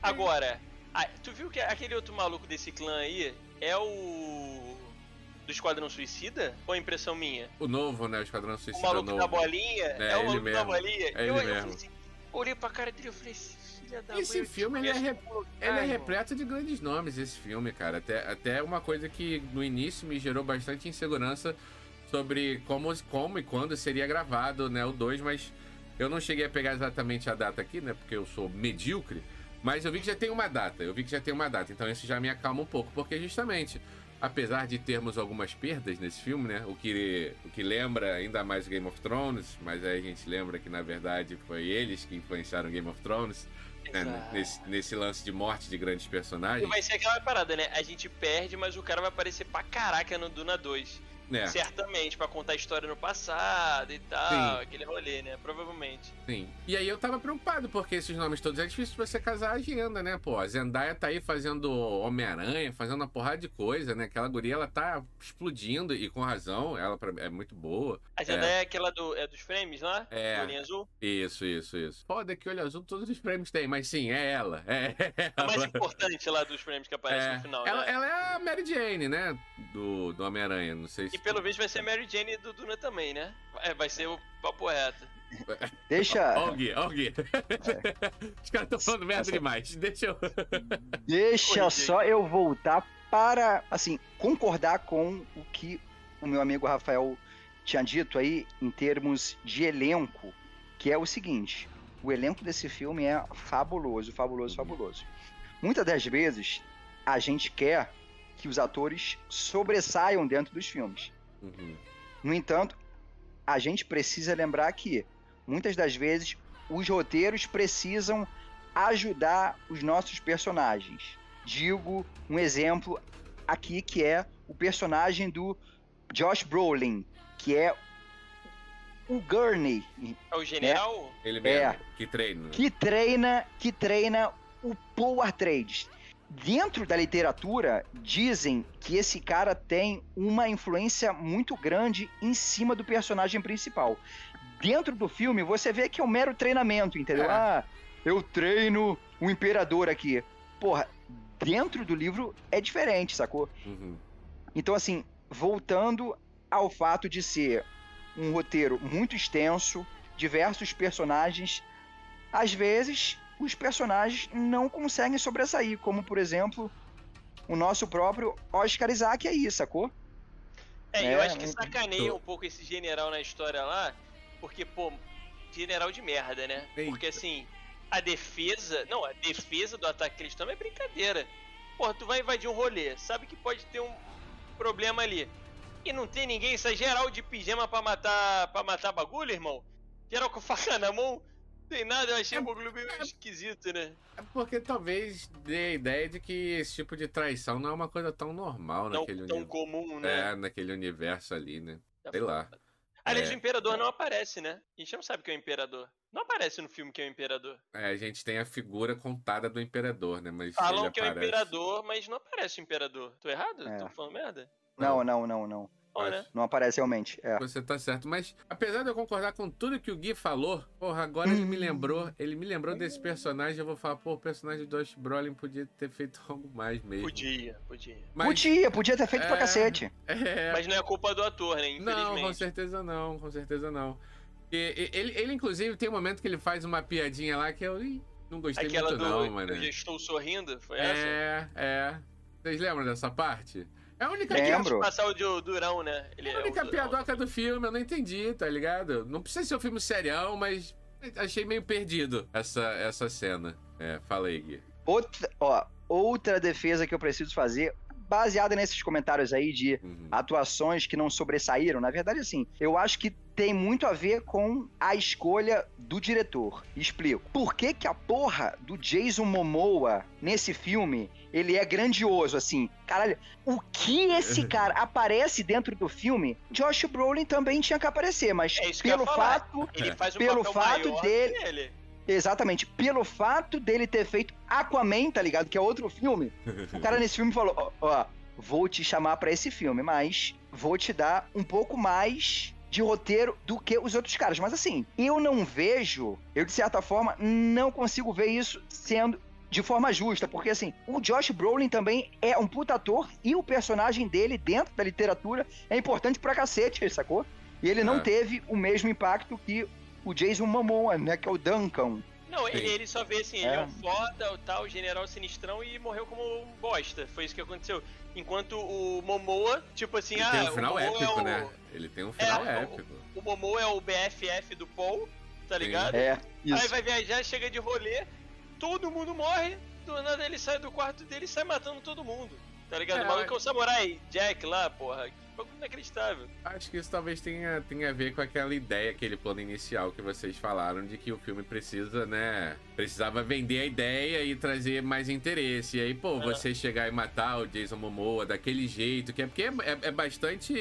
[SPEAKER 2] Agora, tu viu que aquele outro maluco desse clã aí é o do Esquadrão Suicida? Ou é impressão minha?
[SPEAKER 1] O novo, né? O Esquadrão Suicida.
[SPEAKER 2] O maluco
[SPEAKER 1] novo.
[SPEAKER 2] da bolinha? É, é o maluco
[SPEAKER 1] mesmo.
[SPEAKER 2] da bolinha?
[SPEAKER 1] É
[SPEAKER 2] eu,
[SPEAKER 1] ele eu, mesmo.
[SPEAKER 2] Assim, olhei pra cara dele e falei, filha da
[SPEAKER 1] Esse filme, ele, é, re... ele é repleto de grandes nomes, esse filme, cara. Até, até uma coisa que no início me gerou bastante insegurança sobre como, como e quando seria gravado, né? O 2, mas eu não cheguei a pegar exatamente a data aqui, né? Porque eu sou medíocre. Mas eu vi que já tem uma data, eu vi que já tem uma data, então isso já me acalma um pouco, porque justamente apesar de termos algumas perdas nesse filme, né? O que, o que lembra ainda mais Game of Thrones, mas aí a gente lembra que na verdade foi eles que influenciaram Game of Thrones. Né? Nesse, nesse, lance de morte de grandes personagens. E
[SPEAKER 2] vai ser aquela parada, né? A gente perde, mas o cara vai aparecer pra caraca no Duna 2. É. Certamente, para contar a história no passado e tal, Sim. aquele rolê, né? Provavelmente.
[SPEAKER 1] Sim. E aí eu tava preocupado, porque esses nomes todos é difícil pra você casar a agenda, né? Pô, a Zendaya tá aí fazendo Homem-Aranha, fazendo uma porrada de coisa, né? Aquela guria, ela tá explodindo e com razão, ela é muito boa.
[SPEAKER 2] A Zendaya é, é aquela do, é dos frames lá?
[SPEAKER 1] É.
[SPEAKER 2] Do azul?
[SPEAKER 1] Isso, isso, isso. Foda que olho azul todos os frames tem, mas sim, é ela. É
[SPEAKER 2] ela. A mais importante lá dos frames que aparece
[SPEAKER 1] é.
[SPEAKER 2] no final,
[SPEAKER 1] ela,
[SPEAKER 2] né?
[SPEAKER 1] Ela é a Mary Jane, né? Do, do Homem-Aranha, não sei se...
[SPEAKER 2] E pelo visto vai ser Mary Jane do Duna também, né? É, vai ser o papo reto.
[SPEAKER 3] Deixa.
[SPEAKER 1] Ó, o Gui, ó, o Gui. Os caras estão falando merda Essa... demais. Deixa eu.
[SPEAKER 3] Deixa só eu voltar para, assim, concordar com o que o meu amigo Rafael tinha dito aí em termos de elenco, que é o seguinte: o elenco desse filme é fabuloso, fabuloso, fabuloso. Muitas das vezes a gente quer que os atores sobressaiam dentro dos filmes. Uhum. No entanto, a gente precisa lembrar que muitas das vezes os roteiros precisam ajudar os nossos personagens. Digo um exemplo aqui que é o personagem do Josh Brolin, que é o Gurney.
[SPEAKER 2] É o general? Né?
[SPEAKER 1] Ele mesmo, é, que treina.
[SPEAKER 3] Que treina, que treina o Paul Atreides dentro da literatura, dizem que esse cara tem uma influência muito grande em cima do personagem principal. dentro do filme, você vê que é um mero treinamento, entendeu? É. Ah, eu treino o imperador aqui. Porra, dentro do livro é diferente, sacou? Uhum. Então, assim, voltando ao fato de ser um roteiro muito extenso, diversos personagens, às vezes os personagens não conseguem sobressair, como por exemplo o nosso próprio Oscar Isaac aí, sacou?
[SPEAKER 2] É, é eu acho que sacaneia um pouco esse general na história lá, porque, pô, general de merda, né? Eita. Porque assim, a defesa. Não, a defesa do ataque cristão é brincadeira. Porra, tu vai invadir um rolê, sabe que pode ter um problema ali. E não tem ninguém, sai geral de pijama pra matar para matar bagulho, irmão? Geral com faca na mão? Tem nada, eu achei é, um bagulho meio é, esquisito, né?
[SPEAKER 1] É porque talvez dê a ideia de que esse tipo de traição não é uma coisa tão normal
[SPEAKER 2] não,
[SPEAKER 1] naquele
[SPEAKER 2] tão uni... comum, né?
[SPEAKER 1] É, naquele universo ali, né? Tá Sei lá.
[SPEAKER 2] Aliás, é. o Imperador não aparece, né? A gente não sabe que é o Imperador. Não aparece no filme que é o Imperador.
[SPEAKER 1] É, a gente tem a figura contada do Imperador, né? Mas
[SPEAKER 2] Falam que aparece... é o Imperador, mas não aparece o Imperador. Tô errado? É. Tô falando merda?
[SPEAKER 3] Não, não, não, não. Não, né? não aparece realmente. É.
[SPEAKER 1] Você tá certo. Mas apesar de eu concordar com tudo que o Gui falou, porra, agora hum. ele me hum. lembrou. Ele me lembrou desse personagem. Eu vou falar, pô, o personagem do Josh Brolin podia ter feito algo mais mesmo.
[SPEAKER 2] Podia, podia.
[SPEAKER 3] Mas, podia, podia ter feito é, pra cacete.
[SPEAKER 2] É... Mas não é culpa do ator, né? Infelizmente.
[SPEAKER 1] Não, com certeza não, com certeza não. E, ele, ele, inclusive, tem um momento que ele faz uma piadinha lá que eu não gostei Aquela muito, do, não, mano.
[SPEAKER 2] Eu já estou sorrindo? Foi
[SPEAKER 1] é,
[SPEAKER 2] essa?
[SPEAKER 1] É, é. Vocês lembram dessa parte? É a única
[SPEAKER 2] Lembro. passar o de Durão, né?
[SPEAKER 1] Ele é a única é piadoca do filme, eu não entendi, tá ligado? Não precisa ser um filme serião, mas achei meio perdido essa, essa cena. É, fala aí, Gui.
[SPEAKER 3] Outra, ó, outra defesa que eu preciso fazer baseada nesses comentários aí de uhum. atuações que não sobressaíram, na verdade, assim, eu acho que tem muito a ver com a escolha do diretor. Explico. Por que que a porra do Jason Momoa nesse filme, ele é grandioso, assim? Caralho, o que esse cara aparece dentro do filme, Josh Brolin também tinha que aparecer, mas é pelo fato,
[SPEAKER 2] ele faz um
[SPEAKER 3] pelo fato dele... Exatamente. Pelo fato dele ter feito Aquaman, tá ligado? Que é outro filme. o cara nesse filme falou: Ó, ó vou te chamar para esse filme, mas vou te dar um pouco mais de roteiro do que os outros caras. Mas assim, eu não vejo, eu de certa forma não consigo ver isso sendo de forma justa, porque assim, o Josh Brolin também é um puta ator e o personagem dele dentro da literatura é importante pra cacete, sacou? E ele é. não teve o mesmo impacto que o Jason Momoa, né? Que é o Duncan.
[SPEAKER 2] Não, ele, ele, só vê assim, é. ele é um foda, o tal, general sinistrão e morreu como um bosta. Foi isso que aconteceu. Enquanto o Momoa, tipo assim,
[SPEAKER 1] ele
[SPEAKER 2] ah.
[SPEAKER 1] Tem um final épico, é o... né? Ele tem um final é, épico.
[SPEAKER 2] O, o Momoa é o BFF do Paul, tá ligado?
[SPEAKER 3] É,
[SPEAKER 2] isso. Aí vai viajar, chega de rolê, todo mundo morre, do nada ele sai do quarto dele e sai matando todo mundo. Tá ligado? É, o maluco é o samurai Jack lá, porra bagulho inacreditável.
[SPEAKER 1] Acho que isso talvez tenha, tenha a ver com aquela ideia, aquele plano inicial que vocês falaram de que o filme precisa, né? Precisava vender a ideia e trazer mais interesse. E aí, pô, é. você chegar e matar o Jason Momoa daquele jeito, que é porque é, é, é bastante.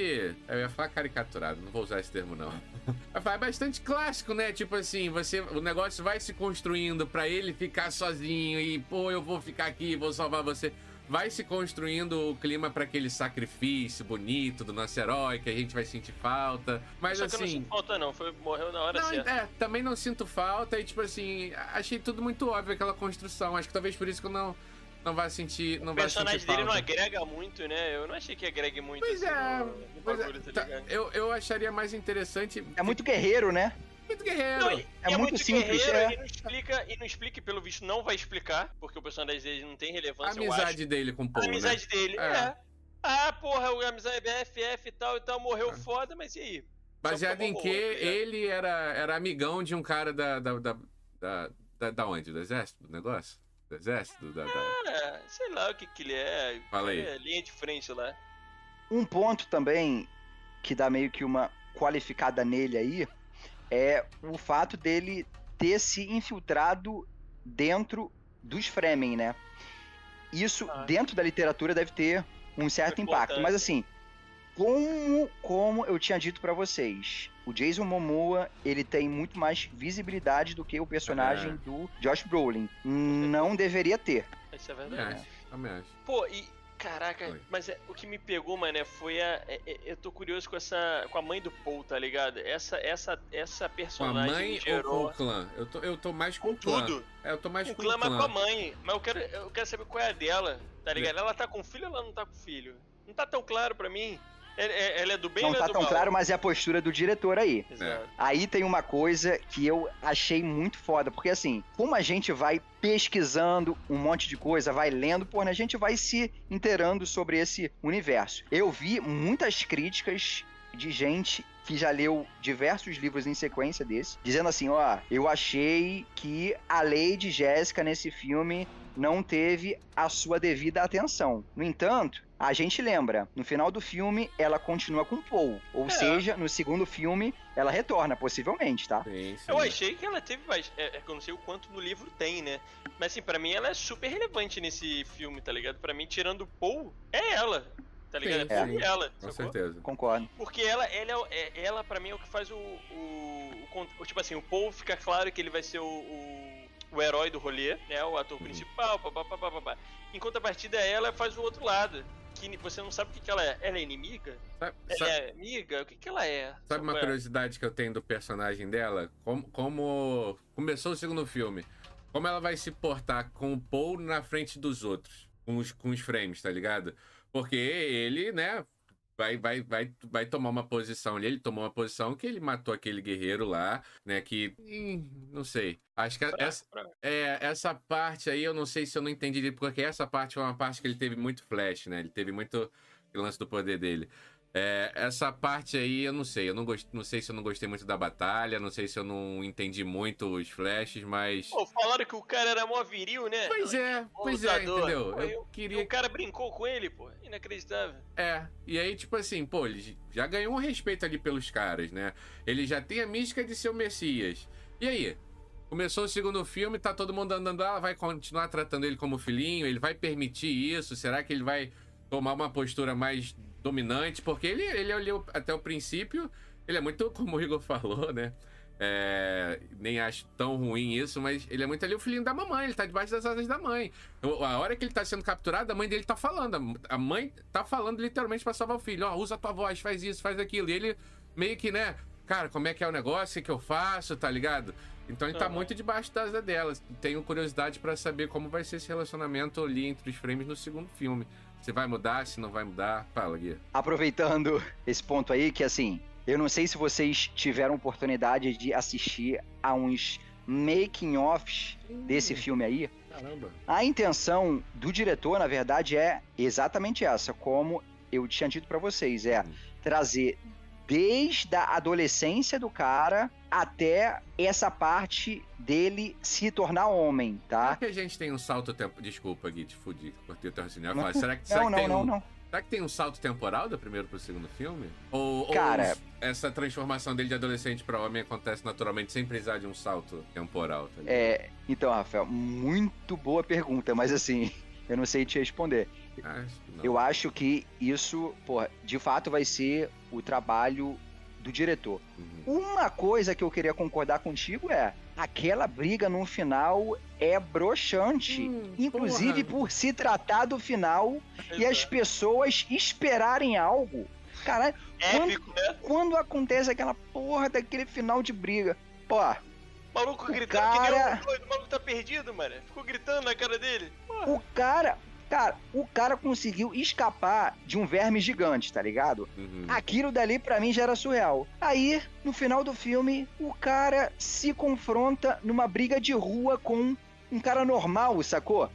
[SPEAKER 1] Eu ia falar caricaturado, não vou usar esse termo, não. É bastante clássico, né? Tipo assim, você, o negócio vai se construindo para ele ficar sozinho e, pô, eu vou ficar aqui, vou salvar você vai se construindo o clima para aquele sacrifício bonito do nosso herói, que a gente vai sentir falta. Mas
[SPEAKER 2] Só
[SPEAKER 1] assim.
[SPEAKER 2] Que eu não assim, sinto falta, não. Foi, morreu na hora
[SPEAKER 1] não,
[SPEAKER 2] certa.
[SPEAKER 1] É, também não sinto falta. E, tipo assim, achei tudo muito óbvio aquela construção. Acho que talvez por isso que eu não. Não vai sentir. Não
[SPEAKER 2] o
[SPEAKER 1] personagem
[SPEAKER 2] dele não agrega muito, né? Eu não achei que agregue muito.
[SPEAKER 1] Pois assim, é. No, no pois é. bagulho, é. Tá eu, eu acharia mais interessante.
[SPEAKER 3] É muito guerreiro, né?
[SPEAKER 1] Muito guerreiro. Não, é,
[SPEAKER 3] é, muito, simples, é.
[SPEAKER 2] E não, explica, e não explica, pelo visto, não vai explicar, porque o personagem dele não tem relevância.
[SPEAKER 1] A amizade dele com o Paul,
[SPEAKER 2] A amizade né? dele, é. é. Ah, porra, o amizade BFF e tal e tal, morreu é. foda, mas e aí?
[SPEAKER 1] Baseado em que ele era, era amigão de um cara da. da, da, da, da, da onde? Do exército? Do negócio? Do exército? Da,
[SPEAKER 2] da... sei lá o que que ele é.
[SPEAKER 1] Fala aí.
[SPEAKER 2] É, linha de frente lá.
[SPEAKER 3] Um ponto também que dá meio que uma qualificada nele aí é o fato dele ter se infiltrado dentro dos Fremen, né? Isso, ah. dentro da literatura, deve ter um certo impacto. Mas assim, como, como eu tinha dito para vocês, o Jason Momoa, ele tem muito mais visibilidade do que o personagem é. do Josh Brolin. Não deveria ter.
[SPEAKER 2] Isso é verdade.
[SPEAKER 1] É.
[SPEAKER 2] Pô, e Caraca, Oi. mas é, o que me pegou, mano, foi a. É, é, eu tô curioso com essa. com a mãe do Paul, tá ligado? Essa, essa, essa personagem.
[SPEAKER 1] Com a mãe gerou... ou com o clã? Eu tô, eu tô mais com, com o clã. tudo. É, eu tô mais com, com o clã.
[SPEAKER 2] mas com a mãe. Mas eu quero, eu quero saber qual é a dela, tá ligado? Ela tá com filho ou ela não tá com filho? Não tá tão claro pra mim. Ela é do bem
[SPEAKER 3] Não
[SPEAKER 2] tá
[SPEAKER 3] é tão
[SPEAKER 2] mal?
[SPEAKER 3] claro, mas é a postura do diretor aí. Exato. Aí tem uma coisa que eu achei muito foda, porque assim, como a gente vai pesquisando um monte de coisa, vai lendo, pô, né, a gente vai se inteirando sobre esse universo. Eu vi muitas críticas de gente que já leu diversos livros em sequência desse, dizendo assim, ó, eu achei que a Lady Jéssica nesse filme não teve a sua devida atenção. No entanto, a gente lembra, no final do filme, ela continua com Paul. Ou é. seja, no segundo filme, ela retorna, possivelmente, tá?
[SPEAKER 2] Sim, sim. Eu achei que ela teve mais. É, é, eu não sei o quanto no livro tem, né? Mas assim, pra mim ela é super relevante nesse filme, tá ligado? Pra mim, tirando o Paul, é ela. Tá ligado?
[SPEAKER 1] É sim, é ela. Com sacou? certeza.
[SPEAKER 3] Concordo.
[SPEAKER 2] Porque ela, ela, é, é, ela, pra mim, é o que faz o, o, o, Tipo assim, o Paul fica claro que ele vai ser o, o o herói do rolê, né? O ator uhum. principal, papapá, papapá. Enquanto a partida ela faz o outro lado que você não sabe o que, que ela é. Ela é inimiga? Sabe, ela sabe, é amiga? O que, que ela é?
[SPEAKER 1] Sabe uma curiosidade que eu tenho do personagem dela? Como, como começou o segundo filme. Como ela vai se portar com o Paul na frente dos outros. Com os, com os frames, tá ligado? Porque ele, né, vai, vai, vai, vai tomar uma posição ali. Ele tomou uma posição que ele matou aquele guerreiro lá, né? Que. não sei. Acho que essa, é, essa parte aí eu não sei se eu não entendi, porque essa parte foi uma parte que ele teve muito flash, né? Ele teve muito lance do poder dele. É, essa parte aí eu não sei, eu não, gost... não sei se eu não gostei muito da batalha, não sei se eu não entendi muito os flashes, mas.
[SPEAKER 2] Pô, falaram que o cara era mó viril, né?
[SPEAKER 1] Pois é, pois é, entendeu? Pô, eu, eu queria.
[SPEAKER 2] O cara brincou com ele, pô, inacreditável.
[SPEAKER 1] É, e aí, tipo assim, pô, ele já ganhou um respeito ali pelos caras, né? Ele já tem a mística de ser o Messias. E aí? Começou o segundo filme, tá todo mundo andando lá, vai continuar tratando ele como filhinho, ele vai permitir isso? Será que ele vai tomar uma postura mais dominante, porque ele, ele olhou até o princípio, ele é muito, como o Igor falou, né? É, nem acho tão ruim isso, mas ele é muito ali o filhinho da mamãe, ele tá debaixo das asas da mãe. A hora que ele tá sendo capturado, a mãe dele tá falando. A mãe tá falando literalmente pra salvar o filho: Ó, oh, usa a tua voz, faz isso, faz aquilo. E ele meio que, né, cara, como é que é o negócio, o que eu faço, tá ligado? Então ele tá muito debaixo das asas dela. Tenho curiosidade para saber como vai ser esse relacionamento ali entre os frames no segundo filme. Se vai mudar, se não vai mudar. Fala, Gui.
[SPEAKER 3] Aproveitando esse ponto aí, que assim, eu não sei se vocês tiveram oportunidade de assistir a uns making-offs desse filme aí.
[SPEAKER 1] Caramba.
[SPEAKER 3] A intenção do diretor, na verdade, é exatamente essa, como eu tinha dito para vocês, é hum. trazer desde a adolescência do cara até essa parte dele se tornar homem, tá?
[SPEAKER 1] Será que a gente tem um salto tempo. Desculpa, Gui, te fudi, cortei o teu raciocínio. Não, será que, será
[SPEAKER 3] não,
[SPEAKER 1] que tem
[SPEAKER 3] não,
[SPEAKER 1] um...
[SPEAKER 3] não.
[SPEAKER 1] Será que tem um salto temporal do primeiro pro segundo filme? Ou,
[SPEAKER 3] Cara,
[SPEAKER 1] ou essa transformação dele de adolescente para homem acontece naturalmente sem precisar de um salto temporal? Tá
[SPEAKER 3] é, então, Rafael, muito boa pergunta, mas assim, eu não sei te responder.
[SPEAKER 1] Acho
[SPEAKER 3] eu acho que isso, porra, de fato vai ser o trabalho do diretor. Uhum. Uma coisa que eu queria concordar contigo é aquela briga no final é broxante. Hum, inclusive porra. por se tratar do final Exato. e as pessoas esperarem algo. Caralho,
[SPEAKER 2] Épico,
[SPEAKER 3] quando, né? quando acontece aquela porra daquele final de briga, pô.
[SPEAKER 2] O maluco gritando cara... que era um doido, o maluco tá perdido, mano. Ficou gritando na cara dele.
[SPEAKER 3] Porra. O cara, Cara, o cara conseguiu escapar de um verme gigante, tá ligado? Uhum. Aquilo dali para mim já era surreal. Aí, no final do filme, o cara se confronta numa briga de rua com um cara normal, sacou?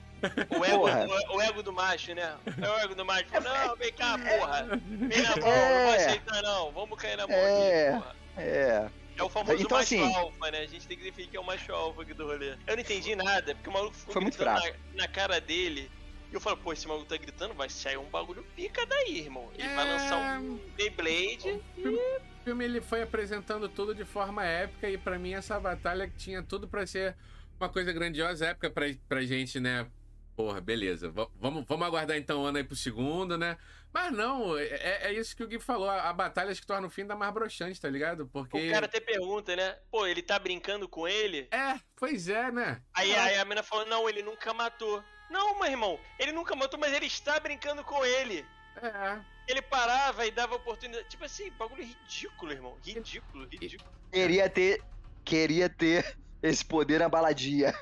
[SPEAKER 2] O ego, o, o, ego do macho, né? É o ego do macho. Não, vem cá, porra. Vem na mão, é... não vai aceitar não. Vamos cair na mão é... aqui, porra.
[SPEAKER 3] É.
[SPEAKER 2] É o famoso então, macho assim, alfa, né? A gente tem que definir que é o macho alfa aqui do rolê. Eu não entendi nada, porque o maluco ficou
[SPEAKER 3] Foi muito fraco.
[SPEAKER 2] Na, na cara dele e eu falo, pô, esse maluco tá gritando, vai sair um bagulho pica daí, irmão. Ele é... vai lançar um Beyblade e...
[SPEAKER 1] O filme ele foi apresentando tudo de forma épica e para mim essa batalha tinha tudo para ser uma coisa grandiosa, épica pra, pra gente, né? Porra, beleza. V vamos, vamos aguardar então o ano aí pro segundo, né? Mas não, é, é, é isso que o Gui falou. A, a batalha que torna o fim da mais broxante, tá ligado? Porque.
[SPEAKER 2] O cara até pergunta, né? Pô, ele tá brincando com ele?
[SPEAKER 1] É, pois é, né?
[SPEAKER 2] Aí, aí a menina falou: não, ele nunca matou. Não, meu irmão, ele nunca matou, mas ele está brincando com ele.
[SPEAKER 1] É.
[SPEAKER 2] Ele parava e dava oportunidade. Tipo assim, bagulho ridículo, irmão. Ridículo, ridículo.
[SPEAKER 3] Queria ter. Queria ter esse poder na baladinha.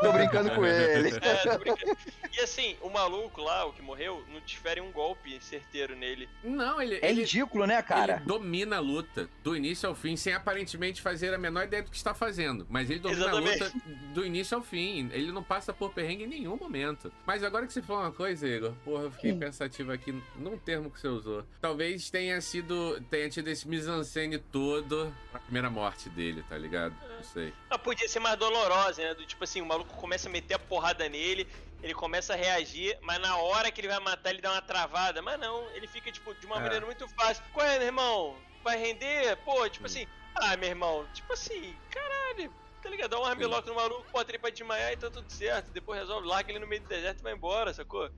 [SPEAKER 3] Tô brincando com ele.
[SPEAKER 2] É, tô brincando. E assim, o maluco lá, o que morreu, não desfere um golpe certeiro nele.
[SPEAKER 1] Não, ele.
[SPEAKER 3] É
[SPEAKER 1] ele,
[SPEAKER 3] ridículo, né, cara?
[SPEAKER 1] Ele domina a luta do início ao fim, sem aparentemente fazer a menor ideia do que está fazendo. Mas ele domina
[SPEAKER 2] Exatamente.
[SPEAKER 1] a luta do início ao fim. Ele não passa por perrengue em nenhum momento. Mas agora que você falou uma coisa, Igor, porra, eu fiquei
[SPEAKER 3] Hum.
[SPEAKER 1] pensativo aqui num termo que você usou. Talvez tenha sido. tenha tido esse mise-en-scène todo primeira morte dele, tá ligado? Não sei.
[SPEAKER 2] Podia ser mais dolorosa, né? Do tipo assim, o maluco começa a meter a porrada nele, ele começa a reagir, mas na hora que ele vai matar, ele dá uma travada. Mas não, ele fica, tipo, de uma
[SPEAKER 1] É.
[SPEAKER 2] maneira muito fácil. Qual é, meu irmão? Vai render? Pô, tipo
[SPEAKER 1] Hum.
[SPEAKER 2] assim, ah, meu irmão, tipo assim, caralho. Tá ligado? Dá um armlock no maluco, bota ele pra desmaiar e tá tudo certo. Depois resolve, larga ele no meio do deserto e vai embora, sacou?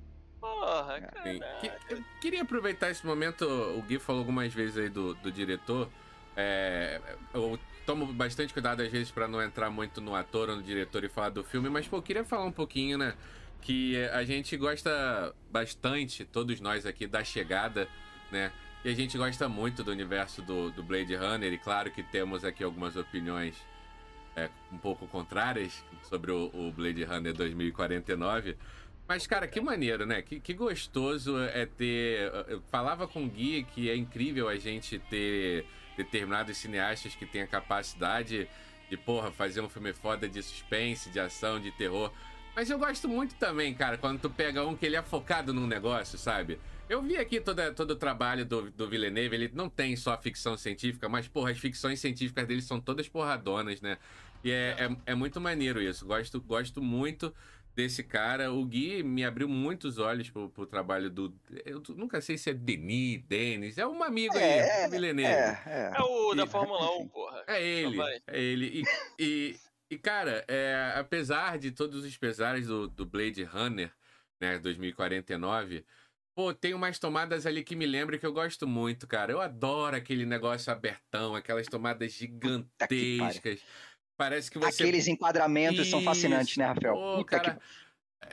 [SPEAKER 2] Porra,
[SPEAKER 1] Sim.
[SPEAKER 2] cara.
[SPEAKER 1] Eu queria aproveitar esse momento, o Gui falou algumas vezes aí do, do diretor. É, eu tomo bastante cuidado às vezes pra não entrar muito no ator ou no diretor e falar do filme, mas pô, eu queria falar um pouquinho, né? Que a gente gosta bastante, todos nós aqui, da chegada, né? E a gente gosta muito do universo do, do Blade Runner, e claro que temos aqui algumas opiniões é, um pouco contrárias sobre o, o Blade Runner 2049. Mas, cara, que maneiro, né? Que, que gostoso é ter. Eu falava com o Gui que é incrível a gente ter determinados cineastas que têm a capacidade de, porra, fazer um filme foda de suspense, de ação, de terror. Mas eu gosto muito também, cara, quando tu pega um que ele é focado num negócio, sabe? Eu vi aqui toda, todo o trabalho do, do Villeneuve, ele não tem só ficção científica, mas, porra, as ficções científicas dele são todas porradonas, né? E é, é, é muito maneiro isso. Gosto, gosto muito desse cara. O Gui me abriu muitos olhos pro, pro trabalho do. Eu nunca sei se é Denis, Denis. É um amigo
[SPEAKER 3] É,
[SPEAKER 1] aí, o Villeneuve.
[SPEAKER 3] É, é.
[SPEAKER 2] É o da
[SPEAKER 3] E-
[SPEAKER 2] Fórmula 1,
[SPEAKER 3] enfim.
[SPEAKER 2] porra.
[SPEAKER 1] É ele, é ele. E, e, e, cara, é, apesar de todos os pesares do, do Blade Runner, né, 2049, pô, tem umas tomadas ali que me lembram que eu gosto muito, cara. Eu adoro aquele negócio abertão, aquelas tomadas gigantescas. Parece que você.
[SPEAKER 3] Aqueles enquadramentos são fascinantes,
[SPEAKER 1] Isso.
[SPEAKER 3] né, Rafael?
[SPEAKER 1] Pô,
[SPEAKER 3] Puta
[SPEAKER 1] cara,
[SPEAKER 3] que-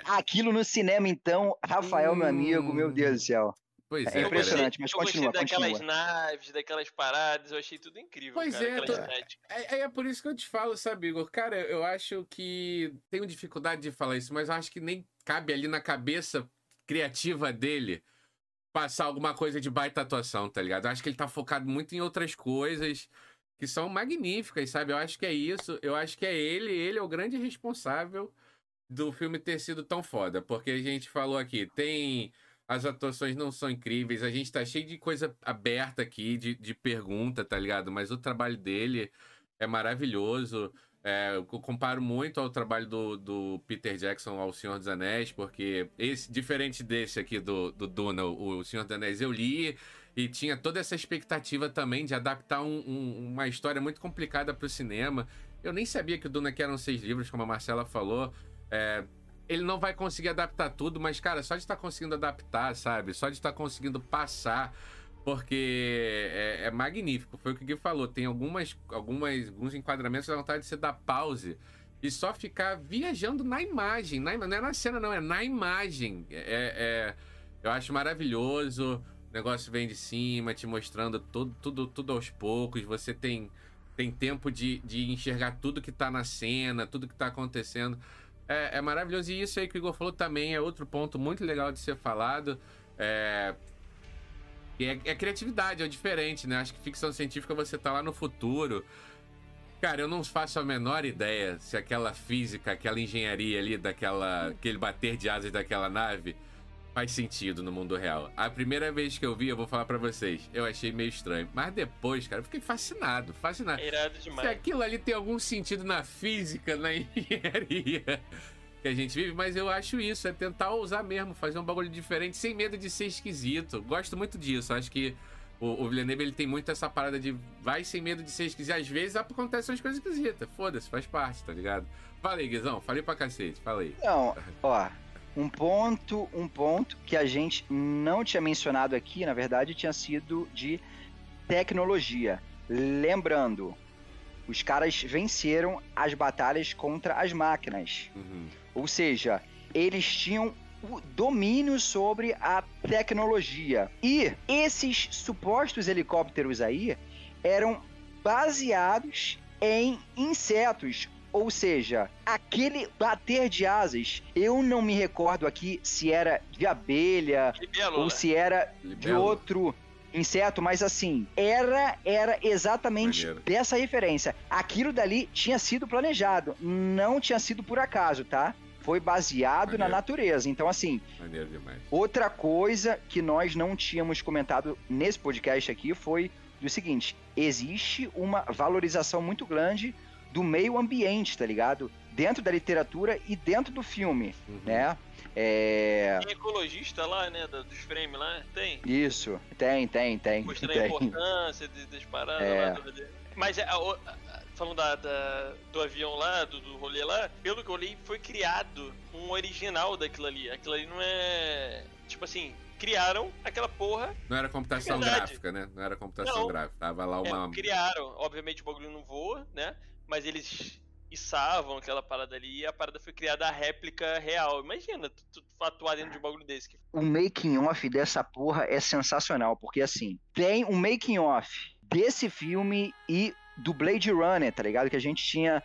[SPEAKER 3] Aquilo no cinema, então, Rafael, meu amigo, meu Deus do céu.
[SPEAKER 1] Pois
[SPEAKER 3] É
[SPEAKER 1] é,
[SPEAKER 3] impressionante, mas
[SPEAKER 2] eu
[SPEAKER 3] continua,
[SPEAKER 2] gostei daquelas
[SPEAKER 3] continua.
[SPEAKER 2] naves, daquelas paradas, eu achei tudo incrível.
[SPEAKER 1] Pois
[SPEAKER 2] cara,
[SPEAKER 1] é, tô-
[SPEAKER 2] estética.
[SPEAKER 1] É, é por isso que eu te falo, sabe, Igor? Cara, eu acho que. Tenho dificuldade de falar isso, mas eu acho que nem cabe ali na cabeça criativa dele passar alguma coisa de baita atuação, tá ligado? Eu acho que ele tá focado muito em outras coisas que são magníficas, sabe? Eu acho que é isso. Eu acho que é ele, ele é o grande responsável do filme ter sido tão foda. Porque a gente falou aqui, tem. As atuações não são incríveis, a gente tá cheio de coisa aberta aqui, de, de pergunta, tá ligado? Mas o trabalho dele é maravilhoso. É, eu comparo muito ao trabalho do, do Peter Jackson ao Senhor dos Anéis, porque esse, diferente desse aqui do, do Duna, o, o Senhor dos Anéis, eu li e tinha toda essa expectativa também de adaptar um- um- uma história muito complicada para o cinema. Eu nem sabia que o Duna que eram seis livros, como a Marcela falou. É, ele não vai conseguir adaptar tudo, mas, cara, só de estar conseguindo adaptar, sabe? Só de estar conseguindo passar porque é, é magnífico. Foi o que o Gui falou. Tem algumas, algumas, alguns enquadramentos que vontade de você dar pause e só ficar viajando na imagem. Na, não é na cena, não, é na imagem. É, é- eu acho maravilhoso. Negócio vem de cima, te mostrando tudo, tudo, tudo aos poucos. Você tem, tem tempo de, de enxergar tudo que tá na cena, tudo que tá acontecendo. É, é maravilhoso. E isso aí que o Igor falou também é outro ponto muito legal de ser falado. É, é, é criatividade, é diferente, né? Acho que ficção científica você tá lá no futuro. Cara, eu não faço a menor ideia se aquela física, aquela engenharia ali, daquela, aquele bater de asas daquela nave faz sentido no mundo real. A primeira vez que eu vi, eu vou falar pra vocês, eu achei meio estranho. Mas depois, cara, eu fiquei fascinado, fascinado.
[SPEAKER 2] É irado
[SPEAKER 1] Se
[SPEAKER 2] demais.
[SPEAKER 1] aquilo ali tem algum sentido na física, na engenharia que a gente vive, mas eu acho isso, é tentar usar mesmo, fazer um bagulho diferente, sem medo de ser esquisito. Gosto muito disso, acho que o, o Villeneuve ele tem muito essa parada de vai sem medo de ser esquisito. Às vezes acontecem umas coisas esquisitas, foda-se, faz parte, tá ligado? Fala aí, Guizão, falei pra cacete, fala aí.
[SPEAKER 3] Não, ó, um ponto, um ponto que a gente não tinha mencionado aqui, na verdade, tinha sido de tecnologia. Lembrando, os caras venceram as batalhas contra as máquinas.
[SPEAKER 1] Uhum.
[SPEAKER 3] Ou seja, eles tinham o domínio sobre a tecnologia. E esses supostos helicópteros aí eram baseados em insetos. Ou seja, aquele bater de asas, eu não me recordo aqui se era de abelha Libelo, ou né? se era Libelo. de outro inseto, mas assim, era era exatamente Maneiro. dessa referência. Aquilo dali tinha sido planejado, não tinha sido por acaso, tá? Foi baseado Maneiro. na natureza. Então, assim, outra coisa que nós não tínhamos comentado nesse podcast aqui foi do seguinte: existe uma valorização muito grande do meio ambiente, tá ligado? Dentro da literatura e dentro do filme, uhum. né?
[SPEAKER 2] É... Tem ecologista lá, né? Dos frames lá, tem?
[SPEAKER 3] Isso, tem, tem, tem.
[SPEAKER 2] Mostrando tem. a importância das paradas é... lá. Mas a, a, falando da, da, do avião lá, do, do rolê lá, pelo que eu li, foi criado um original daquilo ali. Aquilo ali não é. Tipo assim, criaram aquela porra.
[SPEAKER 1] Não era computação gráfica, né? Não era computação não, gráfica. Tava lá uma.
[SPEAKER 2] É, criaram. Obviamente o bagulho não voa, né? Mas eles içavam aquela parada ali e a parada foi criada a réplica real. Imagina, tu, tu atuar dentro de um bagulho desse.
[SPEAKER 3] O making off dessa porra é sensacional, porque assim, tem um making off desse filme e do Blade Runner, tá ligado? Que a gente tinha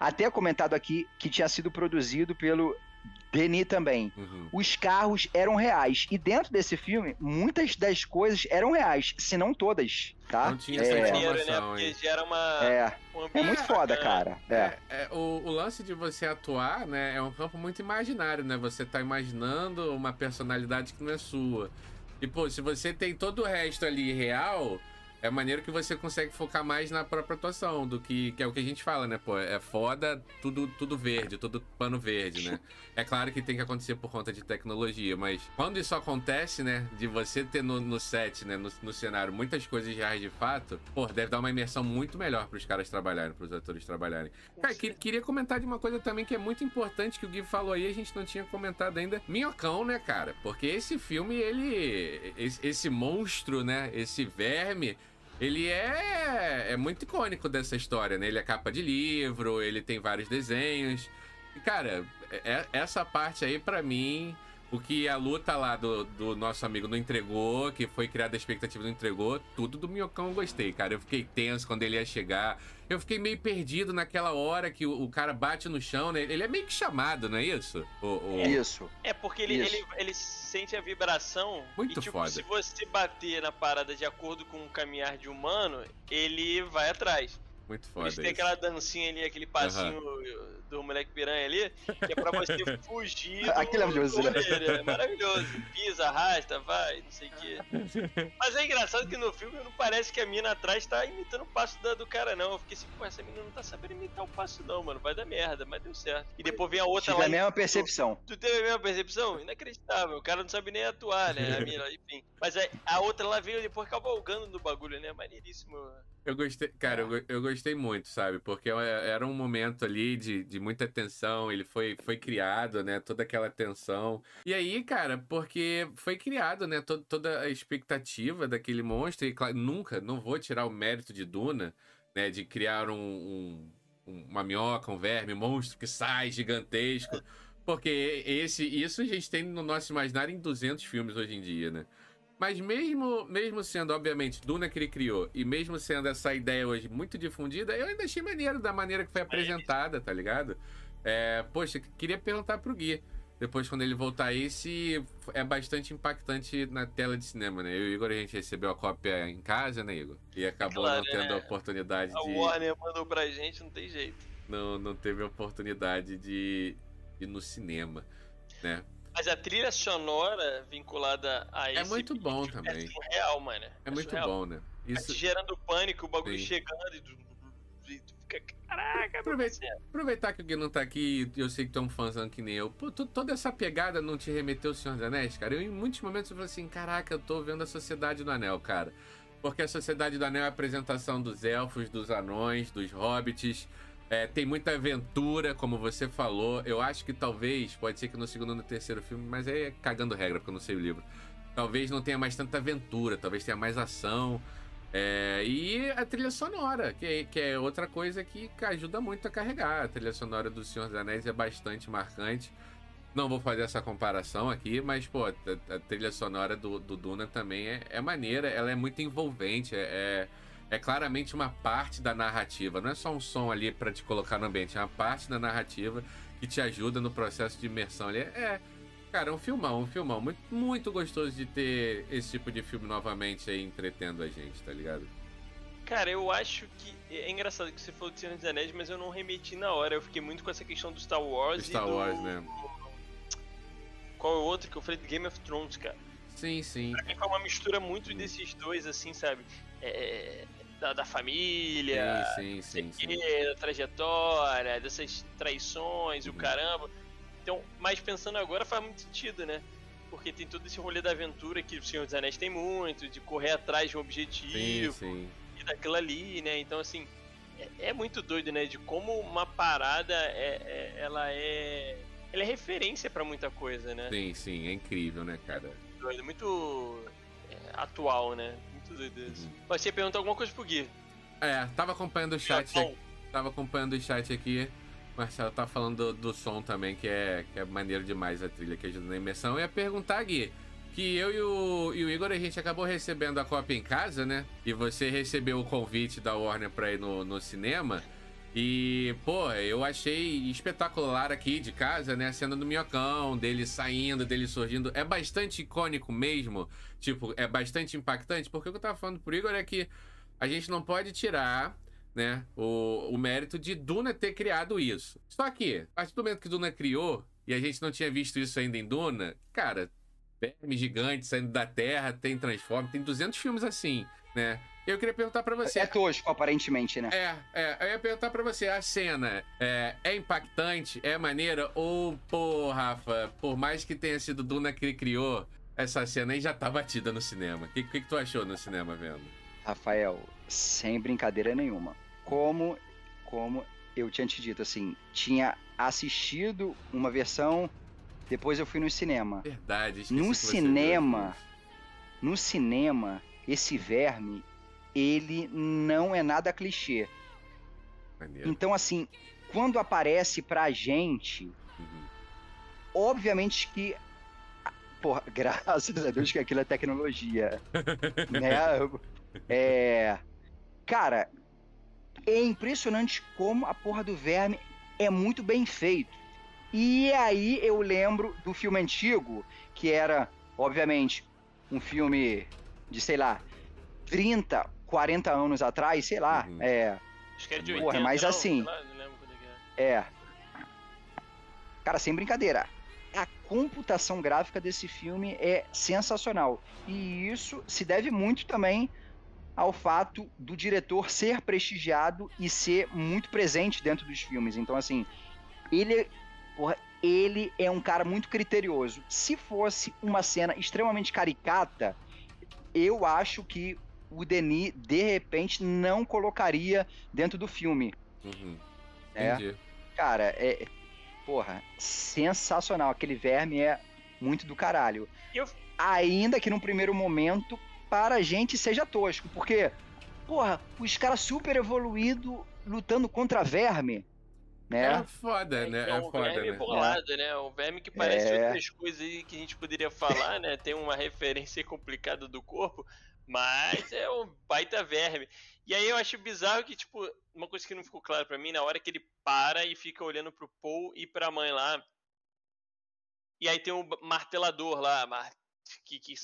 [SPEAKER 3] até comentado aqui que tinha sido produzido pelo Denis também. Uhum. Os carros eram reais. E dentro desse filme, muitas das coisas eram reais, se não todas. Tá?
[SPEAKER 1] Não tinha essa é, informação,
[SPEAKER 2] né? Porque gera uma.
[SPEAKER 3] É, um é muito foda, cara. É.
[SPEAKER 1] é, é o, o, lance de você atuar, né, é um campo muito imaginário, né? Você tá imaginando uma personalidade que não é sua. E, pô, se você tem todo o resto ali real, é maneiro que você consegue focar mais na própria atuação, do que, que é o que a gente fala, né? Pô, é foda tudo, tudo verde, tudo pano verde, né? É claro que tem que acontecer por conta de tecnologia, mas quando isso acontece, né? De você ter no, no set, né? No, no, cenário, muitas coisas reais de fato, pô, deve dar uma imersão muito melhor pros caras trabalharem, pros atores trabalharem. Cara, que, queria comentar de uma coisa também que é muito importante que o Gui falou aí, a gente não tinha comentado ainda. Minhocão, né, cara? Porque esse filme, ele. Esse, esse monstro, né? Esse verme ele é, é muito icônico dessa história, né? Ele é capa de livro, ele tem vários desenhos. E, cara, é, essa parte aí, para mim, o que a luta lá do, do nosso amigo não entregou, que foi criada a expectativa não entregou, tudo do Minhocão eu gostei, cara. Eu fiquei tenso quando ele ia chegar. Eu fiquei meio perdido naquela hora que o, o cara bate no chão, né? Ele é meio que chamado, não é isso?
[SPEAKER 3] O, o... É,
[SPEAKER 2] isso. É porque ele, Ele, ele sente a vibração.
[SPEAKER 1] Muito
[SPEAKER 2] e, tipo,
[SPEAKER 1] foda.
[SPEAKER 2] Se você bater na parada de acordo com o caminhar de humano, ele vai atrás.
[SPEAKER 1] Muito foda.
[SPEAKER 2] Tem aquela dancinha ali, aquele passinho uhum. do moleque piranha ali, que é pra você fugir.
[SPEAKER 3] Aquilo é maravilhoso, né?
[SPEAKER 2] É maravilhoso. Pisa, arrasta, vai, não sei o quê. Mas é engraçado que no filme não parece que a mina atrás tá imitando o passo da, do cara, não. Eu fiquei assim, pô, essa mina não tá sabendo imitar o passo, não, mano. Vai dar merda, mas deu certo. E depois vem a outra
[SPEAKER 3] Tive lá. a mesma percepção.
[SPEAKER 2] Tu, tu teve a mesma percepção? Inacreditável. O cara não sabe nem atuar, né? A mina, enfim. Mas a, a outra lá veio depois cavalgando no bagulho, né? Maneiríssimo.
[SPEAKER 1] Eu gostei, cara, eu, eu, gostei muito, sabe? Porque era um momento ali de, de muita tensão, ele foi, foi criado, né? Toda aquela tensão. E aí, cara, porque foi criado, né? Todo, toda a expectativa daquele monstro, e claro, nunca, não vou tirar o mérito de Duna, né? De criar um, um uma minhoca, um verme, um monstro que sai gigantesco. Porque esse, isso a gente tem no nosso imaginário em 200 filmes hoje em dia, né? Mas mesmo, mesmo sendo, obviamente, Duna que ele criou, e mesmo sendo essa ideia hoje muito difundida, eu ainda achei maneiro da maneira que foi apresentada, tá ligado? É, poxa, queria perguntar pro Gui, depois quando ele voltar aí, se é bastante impactante na tela de cinema, né? Eu e o Igor, a gente recebeu a cópia em casa, né, Igor? E acabou claro, não tendo é. a oportunidade
[SPEAKER 2] a
[SPEAKER 1] de...
[SPEAKER 2] A Warner mandou pra gente, não tem jeito.
[SPEAKER 1] Não, não teve a oportunidade de ir no cinema, né?
[SPEAKER 2] Mas a trilha sonora vinculada a
[SPEAKER 1] esse. É muito bom é também. É
[SPEAKER 2] surreal, mano. É,
[SPEAKER 1] é muito surreal. bom, né?
[SPEAKER 2] Isso... gerando pânico, o bagulho Sim. chegando e. Tu fica. Caraca,
[SPEAKER 1] Aproveita, Aproveitar que o Gui não tá aqui, eu sei que tu é um fãzão que nem eu. Pô, toda essa pegada não te remeteu ao Senhor dos Anéis, cara? Eu, em muitos momentos, eu falei assim: caraca, eu tô vendo a Sociedade do Anel, cara. Porque a Sociedade do Anel é a apresentação dos elfos, dos anões, dos hobbits é, tem muita aventura, como você falou. Eu acho que talvez, pode ser que no segundo ou no terceiro filme, mas é cagando regra, porque eu não sei o livro. Talvez não tenha mais tanta aventura, talvez tenha mais ação. É, e a trilha sonora, que é, que é outra coisa que ajuda muito a carregar. A trilha sonora do Senhor dos Anéis é bastante marcante. Não vou fazer essa comparação aqui, mas, pô, a, a trilha sonora do, do Duna também é, é, maneira, ela é muito envolvente, é, é, é, claramente uma parte da narrativa. Não é só um som ali para te colocar no ambiente, é uma parte da narrativa que te ajuda no processo de imersão ali. É, cara, é um filmão, um filmão. Muito, muito gostoso de ter esse tipo de filme novamente aí entretendo a gente, tá ligado?
[SPEAKER 2] Cara, eu acho que. É engraçado que você falou de Senhor dos Anéis, mas eu não remeti na hora. Eu fiquei muito com essa questão do Star Wars.
[SPEAKER 1] Do Star
[SPEAKER 2] do...
[SPEAKER 1] Wars, né?
[SPEAKER 2] Qual é o outro que eu falei de Game of Thrones, cara?
[SPEAKER 1] Sim, sim.
[SPEAKER 2] Pra mim foi uma mistura muito desses dois, assim, sabe? É, da, da, família,
[SPEAKER 1] sim, sim, sim,
[SPEAKER 2] da trajetória, dessas traições, uhum. o caramba. Então, mas pensando agora faz muito sentido, né? Porque tem todo esse rolê da aventura que o Senhor dos Anéis tem muito, de correr atrás de um objetivo
[SPEAKER 1] sim,
[SPEAKER 2] e daquilo ali, né? Então, assim, é, é, muito doido, né? De como uma parada é, é ela é ele é referência para muita coisa, né?
[SPEAKER 1] Sim, sim, é incrível, né, cara?
[SPEAKER 2] Doido, muito é, atual, né? Muito doido isso. Uhum. Você perguntar alguma coisa pro Gui.
[SPEAKER 1] É, tava acompanhando o chat. Aqui, tava acompanhando o chat aqui. Marcelo tá falando do, do, som também, que é, que é maneiro demais a trilha que ajuda na imersão. Eu ia perguntar, Gui, que eu e o, e o Igor, a gente acabou recebendo a cópia em casa, né? E você recebeu o convite da Warner pra ir no, no cinema. E, pô, eu achei espetacular aqui de casa, né? A cena do minhocão, dele saindo, dele surgindo. É bastante icônico mesmo. Tipo, é bastante impactante. Porque o que eu tava falando pro Igor é que a gente não pode tirar, né, o, o mérito de Duna ter criado isso. Só que, a partir do momento que Duna criou, e a gente não tinha visto isso ainda em Duna, cara, verme gigante saindo da Terra, tem Transform, tem 200 filmes assim, né? Eu queria perguntar para você.
[SPEAKER 3] É tosco, aparentemente, né?
[SPEAKER 1] É, é. Eu ia perguntar pra você, a cena é, é impactante, é maneira? Ou, pô, Rafa, por mais que tenha sido Duna que criou, essa cena aí já tá batida no cinema. O que, que, que tu achou no cinema vendo?
[SPEAKER 3] Rafael, sem brincadeira nenhuma. Como, como eu tinha te dito, assim, tinha assistido uma versão, depois eu fui no cinema.
[SPEAKER 1] Verdade,
[SPEAKER 3] No cinema, no cinema, esse verme ele não é nada clichê. Maneiro. Então, assim, quando aparece pra gente, uhum. obviamente que. Porra, graças a Deus que aquilo é tecnologia. né? É. Cara, é impressionante como a porra do verme é muito bem feito. E aí eu lembro do filme antigo, que era, obviamente, um filme de, sei lá, 30 40 anos atrás, sei lá. Uhum. É.
[SPEAKER 2] Acho que é de 80, Porra,
[SPEAKER 3] mas
[SPEAKER 2] não,
[SPEAKER 3] assim.
[SPEAKER 2] Lá, não lembro quando
[SPEAKER 3] é. é. Cara, sem brincadeira. A computação gráfica desse filme é sensacional. E isso se deve muito também ao fato do diretor ser prestigiado e ser muito presente dentro dos filmes. Então, assim, ele, porra, ele é um cara muito criterioso. Se fosse uma cena extremamente caricata, eu acho que o Denis, de repente, não colocaria dentro do filme.
[SPEAKER 1] Uhum. É.
[SPEAKER 3] Cara, é. Porra, sensacional. Aquele verme é muito do caralho. Eu... Ainda que num primeiro momento, para a gente seja tosco, porque, porra, os caras super evoluído lutando contra verme. Né?
[SPEAKER 1] É foda, né? É, é
[SPEAKER 2] um
[SPEAKER 1] foda,
[SPEAKER 2] verme
[SPEAKER 1] né?
[SPEAKER 2] bolado, né? Um verme que parece é... outras coisas aí que a gente poderia falar, né? Tem uma referência complicada do corpo, mas é um baita verme. E aí eu acho bizarro que, tipo, uma coisa que não ficou clara para mim, na hora que ele para e fica olhando pro Paul e pra mãe lá. E aí tem um martelador lá, que, que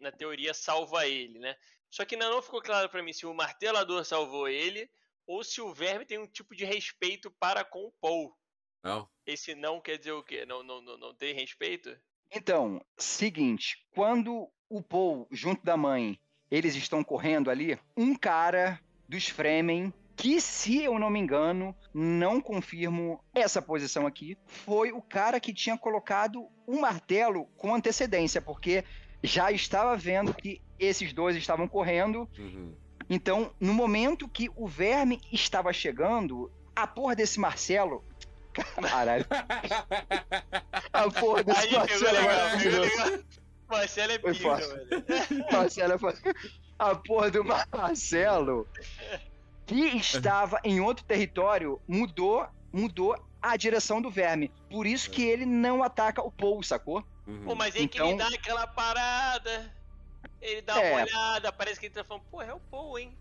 [SPEAKER 2] na teoria salva ele, né? Só que ainda não ficou claro para mim se o martelador salvou ele ou se o verme tem um tipo de respeito para com o Paul.
[SPEAKER 1] Não.
[SPEAKER 2] Esse não quer dizer o quê? Não, não, não, não tem respeito?
[SPEAKER 3] Então, seguinte, quando o Paul, junto da mãe, eles estão correndo ali, um cara dos Fremen que, se eu não me engano, não confirmo essa posição aqui, foi o cara que tinha colocado o um martelo com antecedência, porque já estava vendo que esses dois estavam correndo. Uhum. Então, no momento que o verme estava chegando, a porra desse Marcelo. Caralho. a porra desse Aí, Marcelo. Legal,
[SPEAKER 2] Marcelo é pica, velho.
[SPEAKER 3] Marcelo é A porra do Marcelo, que estava em outro território, mudou, mudou a direção do verme. Por isso que ele não ataca o Paul, sacou?
[SPEAKER 2] Uhum. Pô, mas é então... que ele então dá aquela parada. Ele dá é. uma olhada, parece que ele tá falando, pô, é o Paul, hein?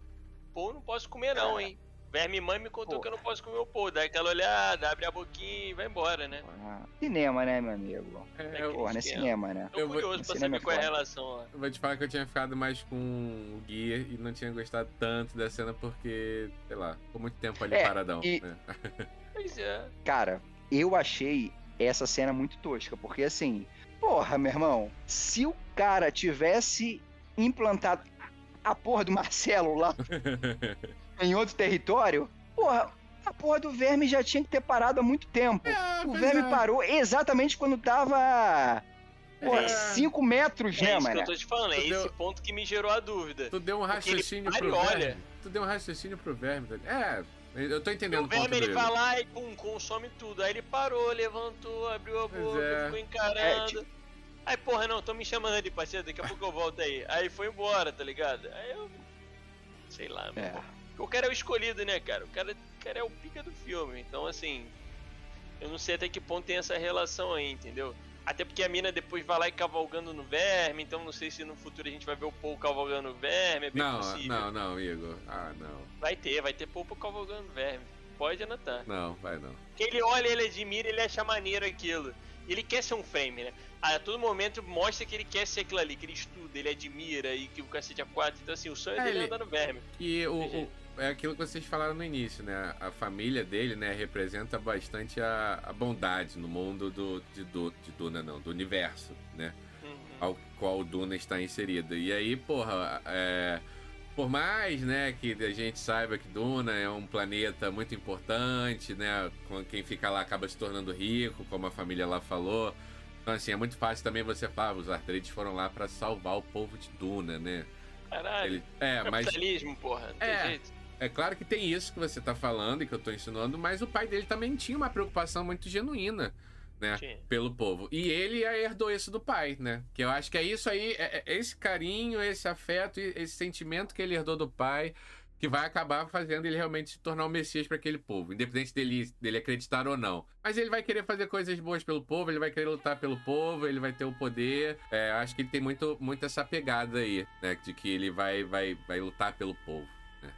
[SPEAKER 2] Paul não posso comer não, é. hein? Verme mãe me contou Pô. que eu não posso comer o pô. Dá aquela olhada, abre a boquinha e vai embora, né?
[SPEAKER 3] Ah, cinema, né, meu amigo? É, é Porra, não é cinema, né?
[SPEAKER 2] Tô eu curioso vou... pra saber qual é a relação lá.
[SPEAKER 1] Eu vou te falar que eu tinha ficado mais com o guia e não tinha gostado tanto da cena porque, sei lá, ficou muito tempo ali é, paradão. E... Né?
[SPEAKER 2] Pois é.
[SPEAKER 3] Cara, eu achei essa cena muito tosca, porque assim, porra, meu irmão, se o cara tivesse implantado a porra do Marcelo lá em outro território, porra, a porra do verme já tinha que ter parado há muito tempo. É, o verme é. parou exatamente quando tava. Porra, 5 é. metros,
[SPEAKER 2] é
[SPEAKER 3] né,
[SPEAKER 2] mano? É isso que eu tô te falando, é tu esse deu... ponto que me gerou a dúvida.
[SPEAKER 1] Tu deu um raciocínio pro verme. Olha. Tu deu um raciocínio pro verme. É, eu tô entendendo o
[SPEAKER 2] verme ele vai lá e pum, consome tudo. Aí ele parou, levantou, abriu a boca, é. ficou encarando. É, tipo... Aí, porra, não, tô me chamando ali, parceiro, daqui a pouco eu volto aí. Aí foi embora, tá ligado? Aí eu. Sei lá, é. O cara é o escolhido, né, cara? O cara, o cara é o pica do filme. Então, assim. Eu não sei até que ponto tem essa relação aí, entendeu? Até porque a mina depois vai lá e cavalgando no verme, então não sei se no futuro a gente vai ver o Paul cavalgando no verme, é bem
[SPEAKER 1] não,
[SPEAKER 2] possível.
[SPEAKER 1] Não, não, Igor. Ah, não.
[SPEAKER 2] Vai ter, vai ter Paul cavalgando no verme. Pode anotar.
[SPEAKER 1] Não, vai não.
[SPEAKER 2] Porque ele olha, ele admira, ele acha maneiro aquilo. Ele quer ser um frame, né? a todo momento mostra que ele quer ser aquilo ali, que ele estuda, ele admira e que o cacete é 4. Então, assim, o sonho é, dele é andar no verme.
[SPEAKER 1] E o, o, é aquilo que vocês falaram no início, né? A família dele, né, representa bastante a, a bondade no mundo do, de, do, de Duna, não, do universo, né? Uhum. Ao qual Duna está inserida. E aí, porra, é, por mais, né, que a gente saiba que Duna é um planeta muito importante, né? Quem fica lá acaba se tornando rico, como a família lá falou. Então, assim, é muito fácil também você falar, os Atreides foram lá para salvar o povo de Duna, né?
[SPEAKER 2] Caralho. Ele... É, mas. Capitalismo, porra, não é, tem jeito.
[SPEAKER 1] É claro que tem isso que você tá falando e que eu tô ensinando, mas o pai dele também tinha uma preocupação muito genuína, né? Pelo povo. E ele herdou isso do pai, né? Que eu acho que é isso aí, é, é esse carinho, esse afeto, esse sentimento que ele herdou do pai que vai acabar fazendo ele realmente se tornar o um Messias para aquele povo, independente dele, dele acreditar ou não. Mas ele vai querer fazer coisas boas pelo povo, ele vai querer lutar pelo povo, ele vai ter o poder. É, acho que ele tem muito, muito essa pegada aí, né? De que ele vai, vai, vai lutar pelo povo.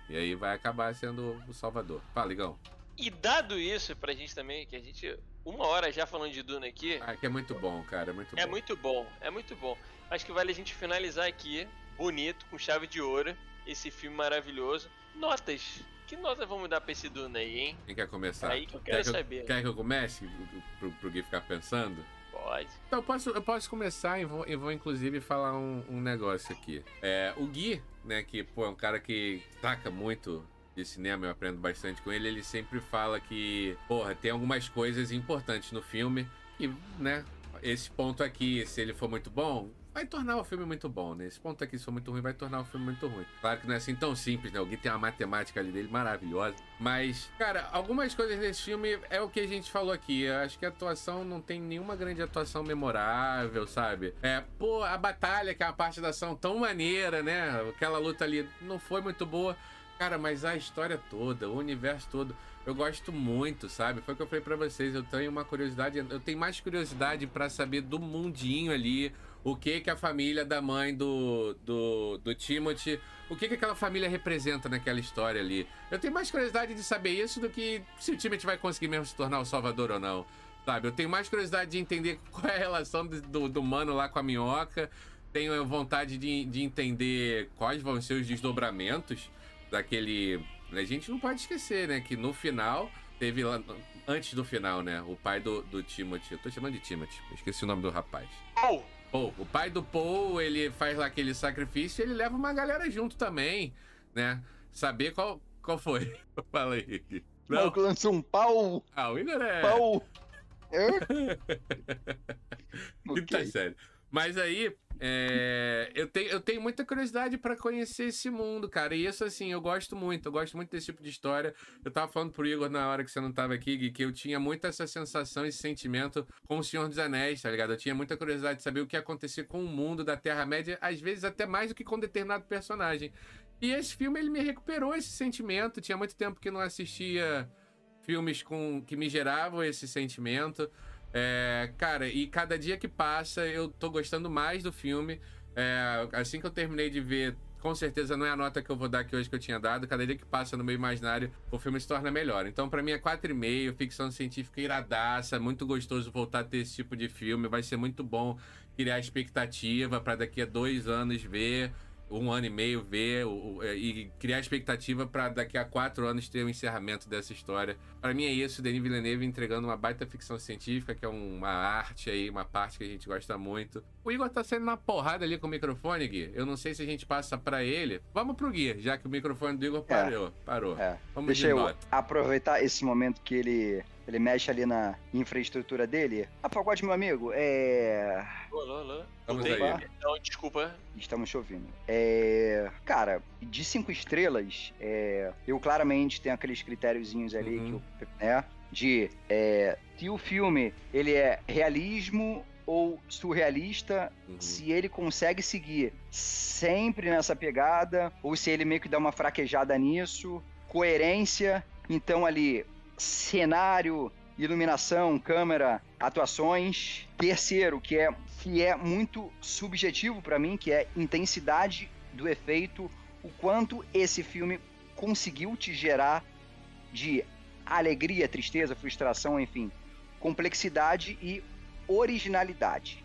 [SPEAKER 1] E aí vai acabar sendo o salvador. Fala, Ligão.
[SPEAKER 2] E dado isso pra gente também, que a gente. Uma hora já falando de Duna aqui.
[SPEAKER 1] Ah, que é muito bom, cara. É muito
[SPEAKER 2] é bom. É muito bom, é muito bom. Acho que vale a gente finalizar aqui, bonito, com chave de ouro esse filme maravilhoso. Notas. Que nota vamos dar pra esse Duna aí, hein?
[SPEAKER 1] Quem quer começar?
[SPEAKER 2] Aí que eu quero
[SPEAKER 1] quer
[SPEAKER 2] saber.
[SPEAKER 1] Que eu, quer que eu comece? Pro, pro Gui ficar pensando?
[SPEAKER 2] Pode.
[SPEAKER 1] Então, eu posso, eu posso começar e vou, e vou inclusive falar um, um negócio aqui. É, o Gui, né, que pô, é um cara que taca muito de cinema, eu aprendo bastante com ele, ele sempre fala que, porra, tem algumas coisas importantes no filme e, né, esse ponto aqui, se ele for muito bom, vai tornar o filme muito bom, né? Esse ponto aqui, se for muito ruim, vai tornar o filme muito ruim. Claro que não é assim tão simples, né? Gui tem uma matemática ali dele maravilhosa. Mas, cara, algumas coisas desse filme é o que a gente falou aqui. Eu acho que a atuação não tem nenhuma grande atuação memorável, sabe? É, pô, a batalha, que é uma parte da ação tão maneira, né? Aquela luta ali não foi muito boa. Cara, mas a história toda, o universo todo, eu gosto muito, sabe? Foi o que eu falei para vocês, eu tenho uma curiosidade, eu tenho mais curiosidade para saber do mundinho ali, o que que a família da mãe do, do, do Timothy, o que que aquela família representa naquela história ali. Eu tenho mais curiosidade de saber isso do que se o Timothy vai conseguir mesmo se tornar o Salvador ou não. Sabe, eu tenho mais curiosidade de entender qual é a relação do, do mano lá com a minhoca. Tenho vontade de, de entender quais vão ser os desdobramentos daquele. A gente não pode esquecer, né? Que no final teve lá. Antes do final, né? O pai do, do Timothy. Eu tô chamando de Timothy. Esqueci o nome do rapaz.
[SPEAKER 2] Oh!
[SPEAKER 1] Paul. O pai do Paul, ele faz lá aquele sacrifício e ele leva uma galera junto também, né? Saber qual, qual foi. Fala aí.
[SPEAKER 3] Não. que lançou um pau.
[SPEAKER 1] Ah, o Igor é.
[SPEAKER 3] Pau. É?
[SPEAKER 1] okay. Tá sério. Mas aí, é, eu, tenho, eu tenho muita curiosidade para conhecer esse mundo, cara. E isso, assim, eu gosto muito. Eu gosto muito desse tipo de história. Eu tava falando pro Igor na hora que você não tava aqui, Gui, que eu tinha muito essa sensação, esse sentimento com o Senhor dos Anéis, tá ligado? Eu tinha muita curiosidade de saber o que ia acontecer com o mundo da Terra-média, às vezes até mais do que com determinado personagem. E esse filme, ele me recuperou esse sentimento. Tinha muito tempo que não assistia filmes com que me geravam esse sentimento. É, cara, e cada dia que passa eu tô gostando mais do filme. É, assim que eu terminei de ver, com certeza não é a nota que eu vou dar aqui hoje que eu tinha dado. Cada dia que passa no meu imaginário, o filme se torna melhor. Então, para mim é 4,5, ficção científica iradaça, muito gostoso voltar a ter esse tipo de filme. Vai ser muito bom criar expectativa para daqui a dois anos ver um ano e meio ver o, o, é, e criar expectativa para daqui a quatro anos ter o um encerramento dessa história. Para mim é isso, Denis Villeneuve entregando uma baita ficção científica, que é uma arte aí, uma parte que a gente gosta muito. O Igor tá saindo na porrada ali com o microfone, Gui. Eu não sei se a gente passa para ele. Vamos pro Gui, já que o microfone do Igor parou. É, parou.
[SPEAKER 3] É. Vamos Deixa eu aproveitar esse momento que ele ele mexe ali na infraestrutura dele. Ah, pagode, meu amigo, é.
[SPEAKER 2] Alô, alô. Vamos aí. Não, desculpa.
[SPEAKER 3] Estamos chovendo. É. Cara, de cinco estrelas, é... eu claramente tenho aqueles critériozinhos ali uhum. que eu. né? De é... se o filme ele é realismo ou surrealista, uhum. se ele consegue seguir sempre nessa pegada, ou se ele meio que dá uma fraquejada nisso, coerência. Então ali, cenário, iluminação, câmera, atuações. Terceiro, que é que é muito subjetivo para mim, que é intensidade do efeito, o quanto esse filme conseguiu te gerar de alegria, tristeza, frustração, enfim, complexidade e originalidade.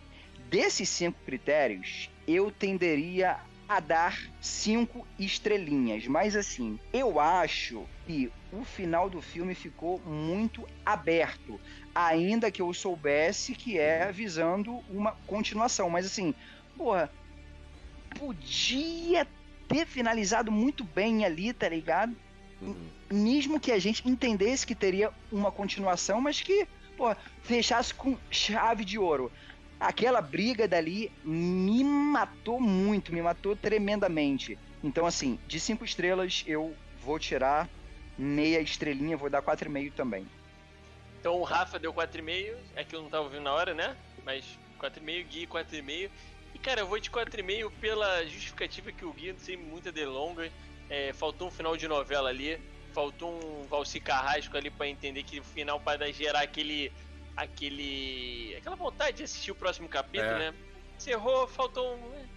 [SPEAKER 3] Desses cinco critérios, eu tenderia a dar cinco estrelinhas. Mas assim, eu acho que o final do filme ficou muito aberto. Ainda que eu soubesse que é visando uma continuação. Mas assim, porra, podia ter finalizado muito bem ali, tá ligado? Uhum. Mesmo que a gente entendesse que teria uma continuação, mas que, porra, fechasse com chave de ouro aquela briga dali me matou muito, me matou tremendamente. Então, assim, de cinco estrelas eu vou tirar meia estrelinha, vou dar quatro e meio também.
[SPEAKER 2] Então o Rafa deu 4,5, é que eu não tava ouvindo na hora, né? Mas 4,5, Gui 4,5. E cara, eu vou de 4,5 pela justificativa que o Gui, sem muita delonga, é, faltou um final de novela ali, faltou um Valci Carrasco ali para entender que o final para gerar aquele aquele. aquela vontade de assistir o próximo capítulo, é. né? Encerrou, faltou um, né,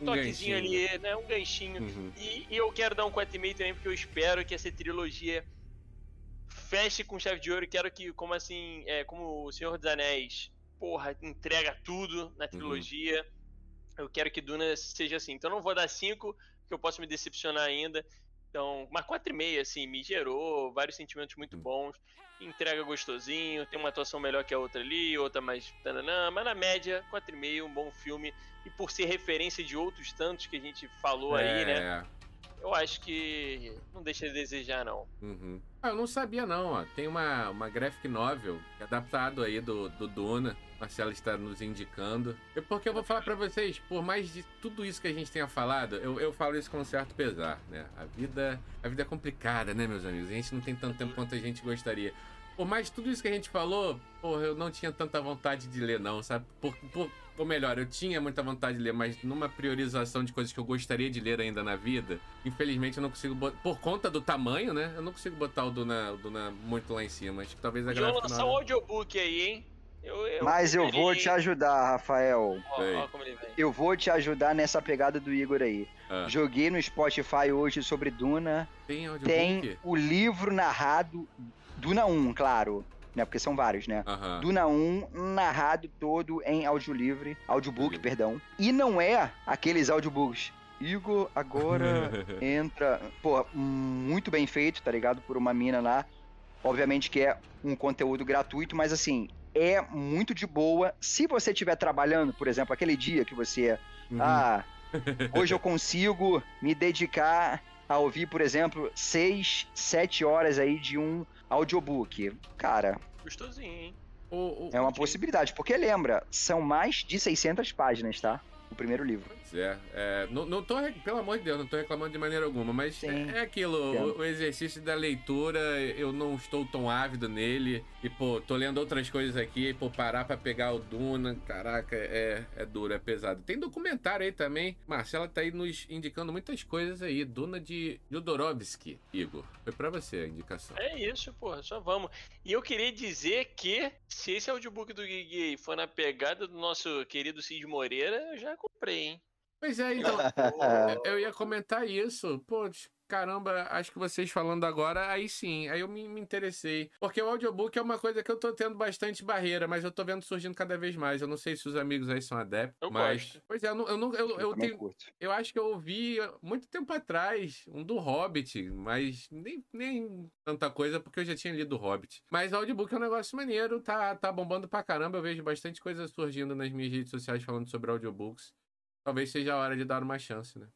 [SPEAKER 2] um toquezinho um ali, né? Um ganchinho. Uhum. E, e, eu quero dar um 4,5 também, porque eu espero que essa trilogia feche com chave de ouro. Quero que, como assim, é, como o Senhor dos Anéis, porra, entrega tudo na uhum. trilogia. Uhum. Eu quero que Duna seja assim. Então não vou dar 5, que eu posso me decepcionar ainda. Então, uma 4,5, assim, me gerou vários sentimentos muito hum. bons. Entrega gostosinho, tem uma atuação melhor que a outra ali, outra mais. Tananã, mas na média, 4,5, um bom filme. E por ser referência de outros tantos que a gente falou é... aí, né? Eu acho que não deixa de desejar, não.
[SPEAKER 1] Uhum. Ah, eu não sabia, não. Ó. Tem uma, uma graphic novel adaptado aí do, do Duna. Marcelo está nos indicando. É porque eu vou falar para vocês, por mais de tudo isso que a gente tenha falado, eu, eu falo isso com um certo pesar, né? A vida, a vida é complicada, né, meus amigos? A gente não tem tanto tempo quanto a gente gostaria. Por mais de tudo isso que a gente falou, porra, eu não tinha tanta vontade de ler, não, sabe? Por, por, ou melhor, eu tinha muita vontade de ler, mas numa priorização de coisas que eu gostaria de ler ainda na vida, infelizmente eu não consigo botar. Por conta do tamanho, né? Eu não consigo botar o Duna, o Duna muito lá em cima. Acho que talvez a
[SPEAKER 2] galera. lançar um audiobook aí, hein?
[SPEAKER 3] Eu, eu Mas eu vou te ajudar, Rafael. eu vou te ajudar nessa pegada do Igor aí. Ah. Joguei no Spotify hoje sobre Duna. Tem, Tem o livro narrado, Duna 1, claro. Né, porque são vários, né? Uhum. Duna 1, narrado todo em áudio livre, audiobook, uhum. perdão. E não é aqueles audiobooks Igor agora entra. Pô, muito bem feito, tá ligado? Por uma mina lá. Obviamente que é um conteúdo gratuito, mas assim, é muito de boa. Se você estiver trabalhando, por exemplo, aquele dia que você. Uhum. Ah, hoje eu consigo me dedicar a ouvir, por exemplo, seis, sete horas aí de um audiobook. Cara.
[SPEAKER 2] Gostosinho, hein?
[SPEAKER 3] é uma possibilidade, porque lembra, são mais de 600 páginas, tá? O primeiro livro.
[SPEAKER 1] Pois é. é não, não tô, pelo amor de Deus, não tô reclamando de maneira alguma, mas é, é, aquilo, o, o, exercício da leitura, eu não estou tão ávido nele. E, pô, tô lendo outras coisas aqui, pô, parar pra pegar o Duna, caraca, é, é duro, é pesado. Tem documentário aí também. Marcela tá aí nos indicando muitas coisas aí. Duna de Jodorowsky, Igor. Foi pra você a indicação.
[SPEAKER 2] É isso, porra, só vamos. E eu queria dizer que se esse audiobook do Gui for na pegada do nosso querido Cid Moreira, eu já comprei, hein?
[SPEAKER 1] Pois é, então. eu ia comentar isso. Pô, caramba, acho que vocês falando agora, aí sim, aí eu me, me, interessei. Porque o audiobook é uma coisa que eu tô tendo bastante barreira, mas eu tô vendo surgindo cada vez mais. Eu não sei se os amigos aí são adeptos, eu mas. Gosto. Pois é, eu não. Eu, não, eu, eu, eu tenho. Curto. Eu acho que eu ouvi muito tempo atrás um do Hobbit, mas nem, nem tanta coisa, porque eu já tinha lido o Hobbit. Mas o audiobook é um negócio maneiro, tá, tá bombando pra caramba. Eu vejo bastante coisa surgindo nas minhas redes sociais falando sobre audiobooks. Talvez seja a hora de dar uma chance, né?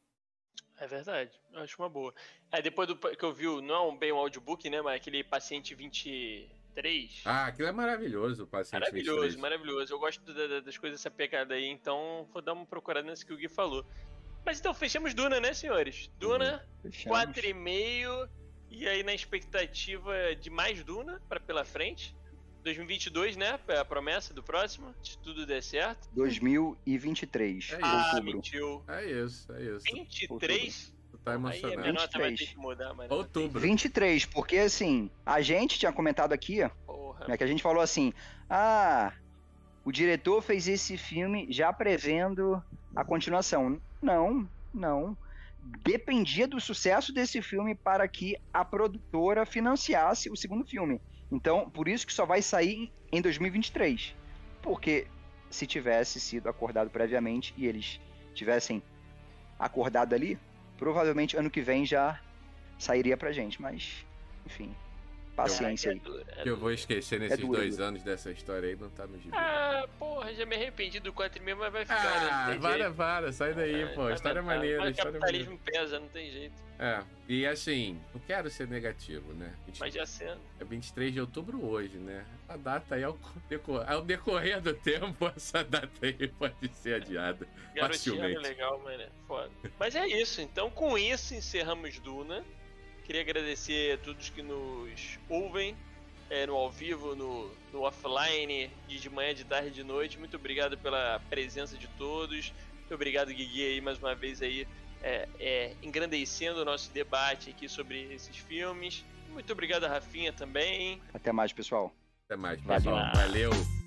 [SPEAKER 2] É verdade, eu acho uma boa. É, depois do que eu vi, não é bem um audiobook, né? Mas aquele paciente 23.
[SPEAKER 1] Ah, aquilo é maravilhoso, o paciente
[SPEAKER 2] maravilhoso,
[SPEAKER 1] 23.
[SPEAKER 2] Maravilhoso, Eu gosto da, das coisas dessa pegada aí, então vou dar uma procurada nesse que o Gui falou. Mas então, fechamos Duna, né, senhores? Duna, uhum. 4,5. E aí na expectativa de mais Duna para pela frente. 2022, né? É a promessa do próximo, se tudo der certo.
[SPEAKER 3] 2023.
[SPEAKER 2] É ah, outubro. mentiu.
[SPEAKER 1] É isso, é isso.
[SPEAKER 2] 23?
[SPEAKER 1] Tu tá emocionado.
[SPEAKER 2] Aí a nota vai ter que mudar, mas
[SPEAKER 1] Outubro.
[SPEAKER 3] 23, porque assim, a gente tinha comentado aqui, Porra. Né, que a gente falou assim, ah, o diretor fez esse filme já prevendo a continuação. Não, não. Dependia do sucesso desse filme para que a produtora financiasse o segundo filme. Então, por isso que só vai sair em 2023. Porque se tivesse sido acordado previamente e eles tivessem acordado ali, provavelmente ano que vem já sairia pra gente. Mas, enfim, Paciência aí.
[SPEAKER 1] É que eu vou esquecer nesses é dois anos dessa história aí, não tá no gibi.
[SPEAKER 2] Ah, porra, já me arrependi do 4 mesmo, mas vai ficar.
[SPEAKER 1] Né? Ah, vara, vara, sai daí, ah, pô. História maneira. Mas
[SPEAKER 2] história capitalismo maneira. pesa, não tem jeito.
[SPEAKER 1] É, e assim, não quero ser negativo, né?
[SPEAKER 2] 20, mas já sendo.
[SPEAKER 1] É 23 de outubro hoje, né? A data aí, ao decorrer, ao decorrer do tempo, essa data aí pode ser adiada. Garotinha facilmente.
[SPEAKER 2] legal, mano. É foda. mas é isso, então com isso encerramos Duna. Queria agradecer a todos que nos ouvem é, no ao vivo, no, no offline, de, de manhã, de tarde, de noite. Muito obrigado pela presença de todos. Muito obrigado, Guigui, aí mais uma vez aí é, é, engrandecendo o nosso debate aqui sobre esses filmes. Muito obrigado, Rafinha, também.
[SPEAKER 3] Até mais, pessoal.
[SPEAKER 1] Até mais, pessoal. Valeu. Valeu.